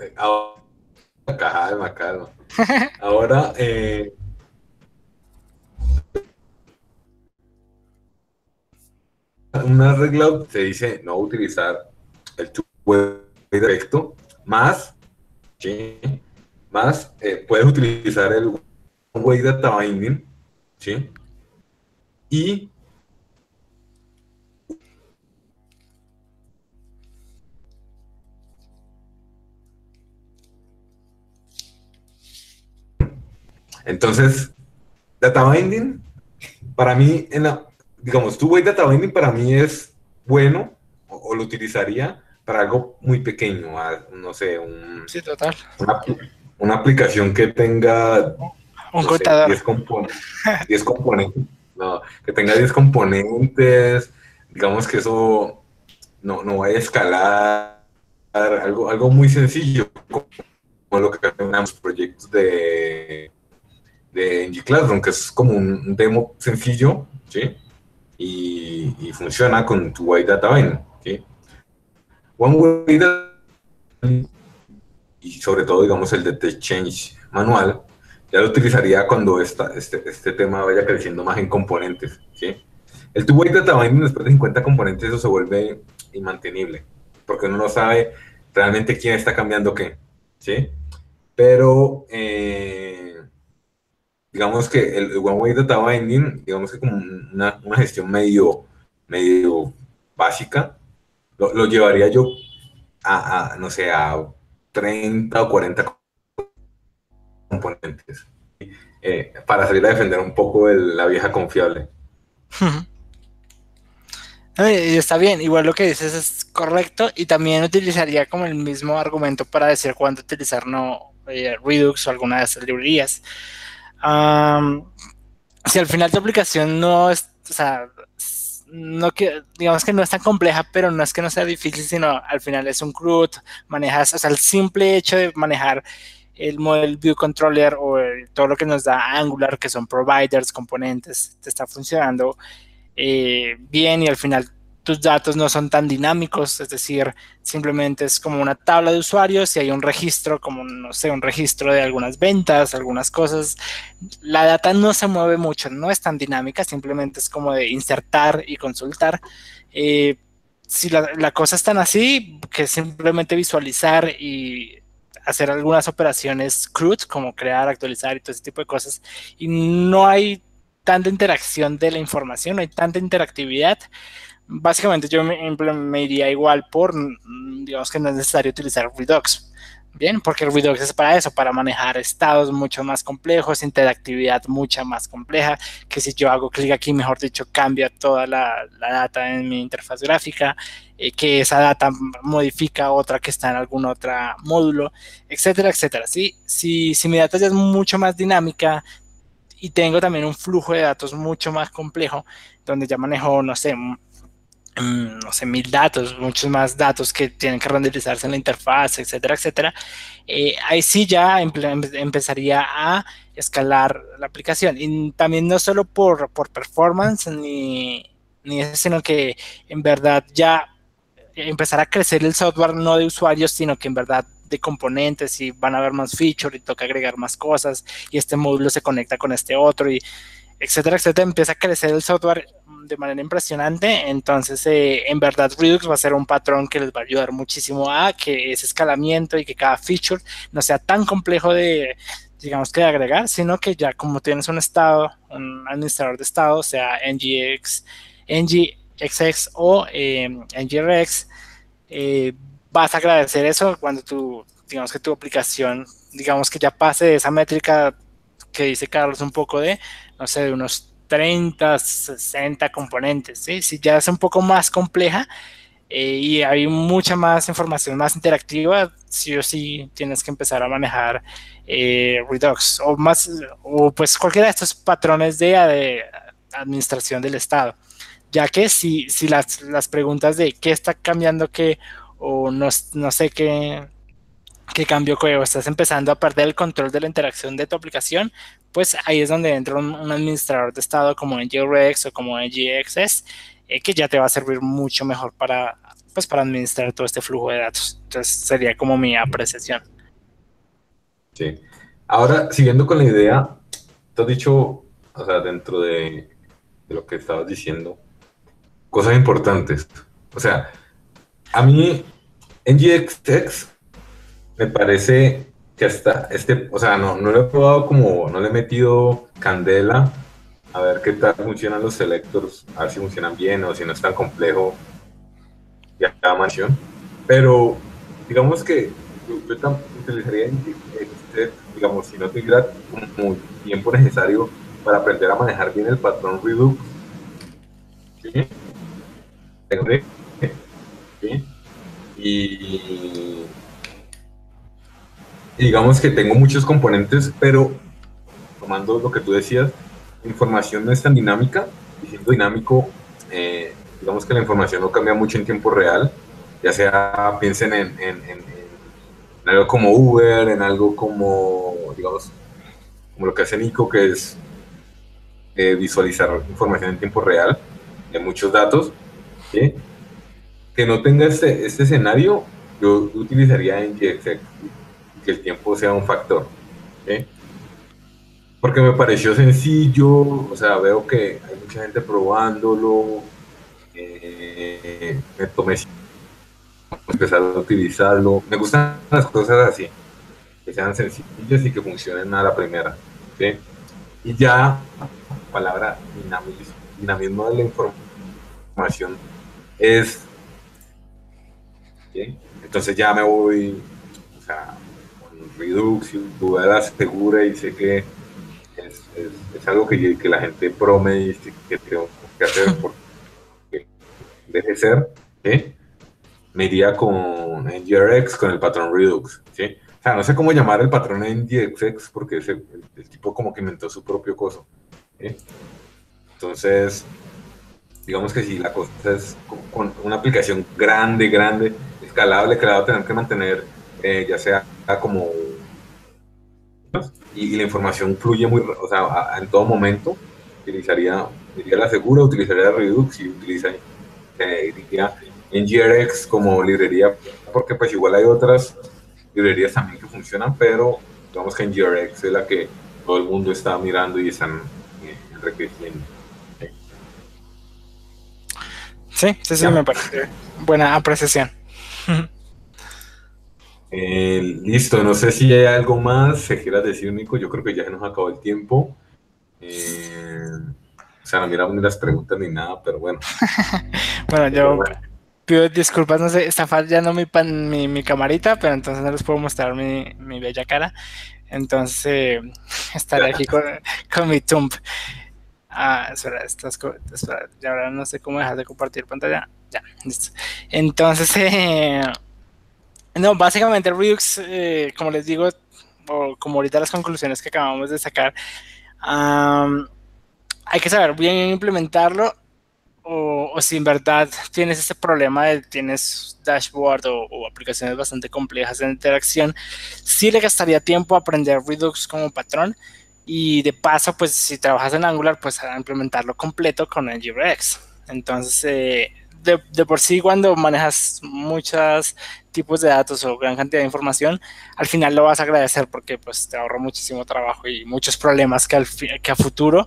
Eh, ahora, calma, calma. Ahora, eh, una regla se dice no utilizar el web directo, más, ¿sí? más eh, puedes utilizar el way data binding, ¿sí? Y entonces, data binding, para mí, en la, digamos, tu way data binding para mí es bueno, o, lo utilizaría para algo muy pequeño, no sé, un, sí, total. Una, una aplicación que tenga un contador. 10 componentes. No, que tenga 10 componentes. Digamos que eso no, no vaya a escalar. Algo, algo muy sencillo, como lo que tenemos proyectos de, de NG Classroom, que es como un demo sencillo, ¿sí? Y, y funciona con tu White Data Binding, ¿sí? One Way Data y sobre todo, digamos, el de Change manual, ya lo utilizaría cuando esta, este, este tema vaya creciendo más en componentes, ¿sí? El two-way data binding después de 50 componentes eso se vuelve inmantenible, porque uno no sabe realmente quién está cambiando qué, ¿sí? Pero, eh, digamos que el, one-way data binding, digamos que como una, una gestión medio, medio básica, lo, lo llevaría yo a, a, no sé, a 30 o 40 componentes eh, para salir a defender un poco la vieja confiable. Está bien, igual lo que dices es correcto y también utilizaría como el mismo argumento para decir cuándo utilizar no eh, Redux o alguna de esas librerías. si al final tu aplicación no es, digamos que no es tan compleja, pero no es que no sea difícil, sino al final es un CRUD, manejas, o sea, el simple hecho de manejar el model view controller o todo lo que nos da Angular, que son providers, componentes, te está funcionando eh, bien y al final tus datos no son tan dinámicos, es decir, simplemente es como una tabla de usuarios y hay un registro, como no sé, un registro de algunas ventas, algunas cosas. La data no se mueve mucho, no es tan dinámica, simplemente es como de insertar y consultar. Eh, si la, la, cosa es tan así, que simplemente visualizar y hacer algunas operaciones CRUD, como crear, actualizar y todo ese tipo de cosas, y no hay tanta interacción de la información, no hay tanta interactividad, básicamente yo me, iría igual por, mm, digamos que no es necesario utilizar Redux. Bien, porque Redux es para eso, para manejar estados mucho más complejos, interactividad mucha más compleja, que si yo hago clic aquí, mejor dicho, cambia toda la, data en mi interfaz gráfica, eh, que esa data modifica otra que está en algún otro módulo, etcétera, etcétera. ¿sí? Si, si mi data ya es mucho más dinámica y tengo también un flujo de datos mucho más complejo, donde ya manejo, no sé, no sé, mil datos, muchos más datos que tienen que renderizarse en la interfaz, etcétera, etcétera, eh, ahí sí ya empezaría a escalar la aplicación. Y también no solo por, por performance ni, ni eso, sino que en verdad ya empezar a crecer el software no de usuarios, sino que en verdad de componentes y van a haber más features y toca agregar más cosas y este módulo se conecta con este otro y etcétera, etcétera, empieza a crecer el software de manera impresionante. Entonces, eh, en verdad, Redux va a ser un patrón que les va a ayudar muchísimo a que ese escalamiento y que cada feature no sea tan complejo de, digamos que de agregar, sino que ya como tienes un estado, un administrador de estado, sea NGX, NGXX o eh, NGRX, eh, vas a agradecer eso cuando tu, digamos que tu aplicación, digamos que ya pase de esa métrica que dice Carlos un poco de, no sé, de unos 30, 60 componentes. ¿sí? Si ya es un poco más compleja eh, y hay mucha más información más interactiva, sí o sí tienes que empezar a manejar eh, Redux o más, o pues cualquiera de estos patrones de, administración del Estado. Ya que si, si las, las, preguntas de qué está cambiando qué o no, no sé qué, qué cambio que estás empezando a perder el control de la interacción de tu aplicación, pues ahí es donde entra un, administrador de estado como NGRX o como NGXS, eh, que ya te va a servir mucho mejor para, pues, para administrar todo este flujo de datos. Entonces sería como mi apreciación. Sí. Ahora, siguiendo con la idea, te has dicho, o sea, dentro de, lo que estabas diciendo, cosas importantes. O sea, a mí NGXX me parece que hasta este, o sea, no, no lo he probado como, no le he metido candela a ver qué tal funcionan los selectors, a ver si funcionan bien o si no es tan complejo ya cada mansión. Pero digamos que yo, yo utilizaría este, digamos, si no tuviera como tiempo necesario para aprender a manejar bien el patrón Redux. ¿Sí? ¿Sí? Y digamos que tengo muchos componentes, pero tomando lo que tú decías, la información no es tan dinámica, y siendo dinámico, eh, digamos que la información no cambia mucho en tiempo real, ya sea piensen en, en, algo como Uber, en algo como, digamos, como lo que hace Nico, que es eh, visualizar información en tiempo real de muchos datos, que no tenga este, este escenario, yo utilizaría NGX que el tiempo sea un factor. Porque me pareció sencillo, o sea, veo que hay mucha gente probándolo, eh, me tomé empezar a utilizarlo. Me gustan las cosas así, que sean sencillas y que funcionen a la primera. Y ya, palabra dinamismo, dinamismo de la información es. Entonces ya me voy, o sea, Redux y la segura y sé que es, es, algo que, que, la gente prome y que tengo que hacer porque deje ser, me iría con NGRX con el patrón Redux. ¿sí? O sea, no sé cómo llamar el patrón NGRX porque ese, el, tipo como que inventó su propio coso. Entonces, digamos que si la cosa es con una aplicación grande, grande, escalable, que la va a tener que mantener, eh, ya sea como... Y, la información fluye muy, o sea, en todo momento, utilizaría, diría la segura, utilizaría Redux y utilizaría, eh, diría NGRX como librería, porque pues igual hay otras librerías también que funcionan, pero digamos que NGRX es la que todo el mundo está mirando y están eh, enriqueciendo. Sí, sí, sí, me parece buena apreciación. Eh, listo, no sé si hay algo más que quieras decir, Nico. Yo creo que ya se nos acabó el tiempo. Eh, o sea, no miramos ni las preguntas ni nada, pero bueno. bueno, yo pido disculpas, no sé, está fallando mi, mi, mi, camarita, pero entonces no les puedo mostrar mi, mi bella cara. Entonces, estaré aquí con, con mi tump. Ah, espera, estas espera, ya ahora no sé cómo dejar de compartir pantalla. Ya, listo. Entonces, eh, no, básicamente Redux, eh, como les digo, o como ahorita las conclusiones que acabamos de sacar, hay que saber bien implementarlo o, si en verdad tienes ese problema de tienes dashboard o, o, aplicaciones bastante complejas de interacción, sí le gastaría tiempo aprender Redux como patrón y de paso, pues si trabajas en Angular, pues a implementarlo completo con el GRX. Entonces, eh, de, por sí cuando manejas muchos tipos de datos o gran cantidad de información, al final lo vas a agradecer porque pues te ahorra muchísimo trabajo y muchos problemas que, al que a futuro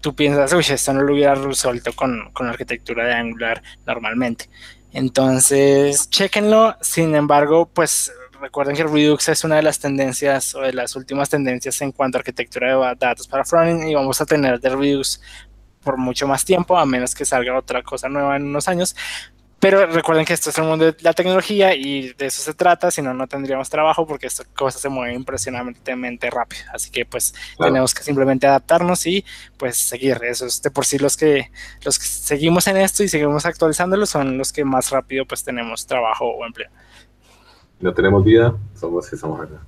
tú piensas, uy, esto no lo hubiera resuelto con, con la arquitectura de Angular normalmente. Entonces, chequenlo. Sin embargo, pues recuerden que Redux es una de las tendencias o de las últimas tendencias en cuanto a arquitectura de datos para frontend y vamos a tener de Redux por mucho más tiempo, a menos que salga otra cosa nueva en unos años. Pero recuerden que esto es el mundo de la tecnología y de eso se trata, si no, no tendríamos trabajo porque esta cosa se mueve impresionantemente rápido. Así que pues tenemos que simplemente adaptarnos y pues seguir. Eso es de por sí los que, los que seguimos en esto y seguimos actualizándolo son los que más rápido pues tenemos trabajo o empleo no tenemos vida, somos que estamos acá.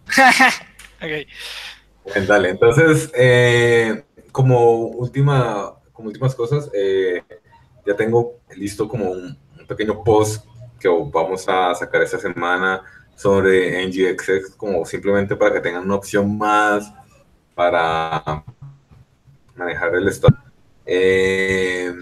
ok. dale, entonces, eh, como, última, como últimas cosas, eh, ya tengo listo como un, pequeño post que vamos a sacar esta semana sobre NGXX, como simplemente para que tengan una opción más para manejar el estado. Eh,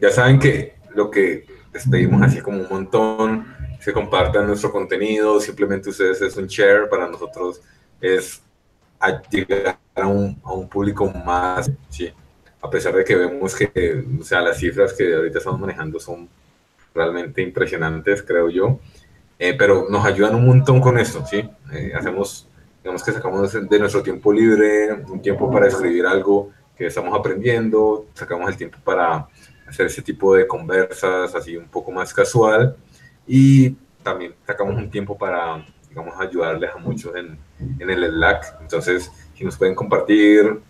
ya saben que lo que les pedimos así como un montón que compartan nuestro contenido, simplemente ustedes es un share, para nosotros es llegar a un, a un público más, ¿sí? A pesar de que vemos que, o sea, las cifras que ahorita estamos manejando son realmente impresionantes, creo yo, eh, pero nos ayudan un montón con esto, ¿sí? Eh, hacemos, digamos que sacamos de nuestro tiempo libre, un tiempo para escribir algo que estamos aprendiendo, sacamos el tiempo para hacer ese tipo de conversas así un poco más casual y también sacamos un tiempo para, digamos, ayudarles a muchos en, en el Slack. Entonces, si nos pueden compartir,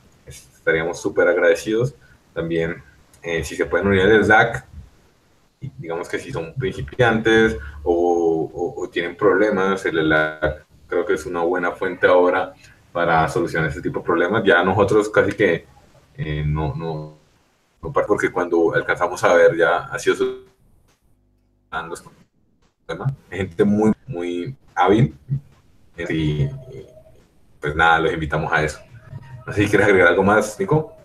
estaríamos súper agradecidos. También, eh, si se pueden unir al Slack, digamos que si son principiantes o, tienen problemas, el Slack creo que es una buena fuente ahora para solucionar ese tipo de problemas. Ya nosotros casi que eh, no, no, porque cuando alcanzamos a ver ya ha sido gente muy, muy hábil. Y, pues nada, los invitamos a eso. Si quieres agregar algo más, Nico.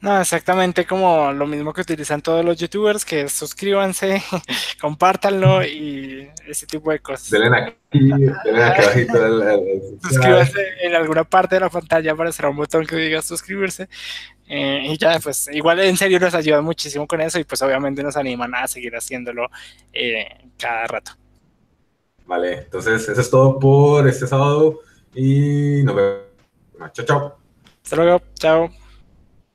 No, exactamente como lo mismo que utilizan todos los youtubers, que suscríbanse, compártanlo y ese tipo de cosas. Denle aquí, denle aquí abajito. Suscríbanse en alguna parte de la pantalla aparecerá un botón que diga suscribirse. Eh, y ya, pues igual en serio nos ayuda muchísimo con eso y pues obviamente nos animan a seguir haciéndolo eh, cada rato. Vale, entonces eso es todo por este sábado y nos vemos. Chao, chao. Hasta luego, chao.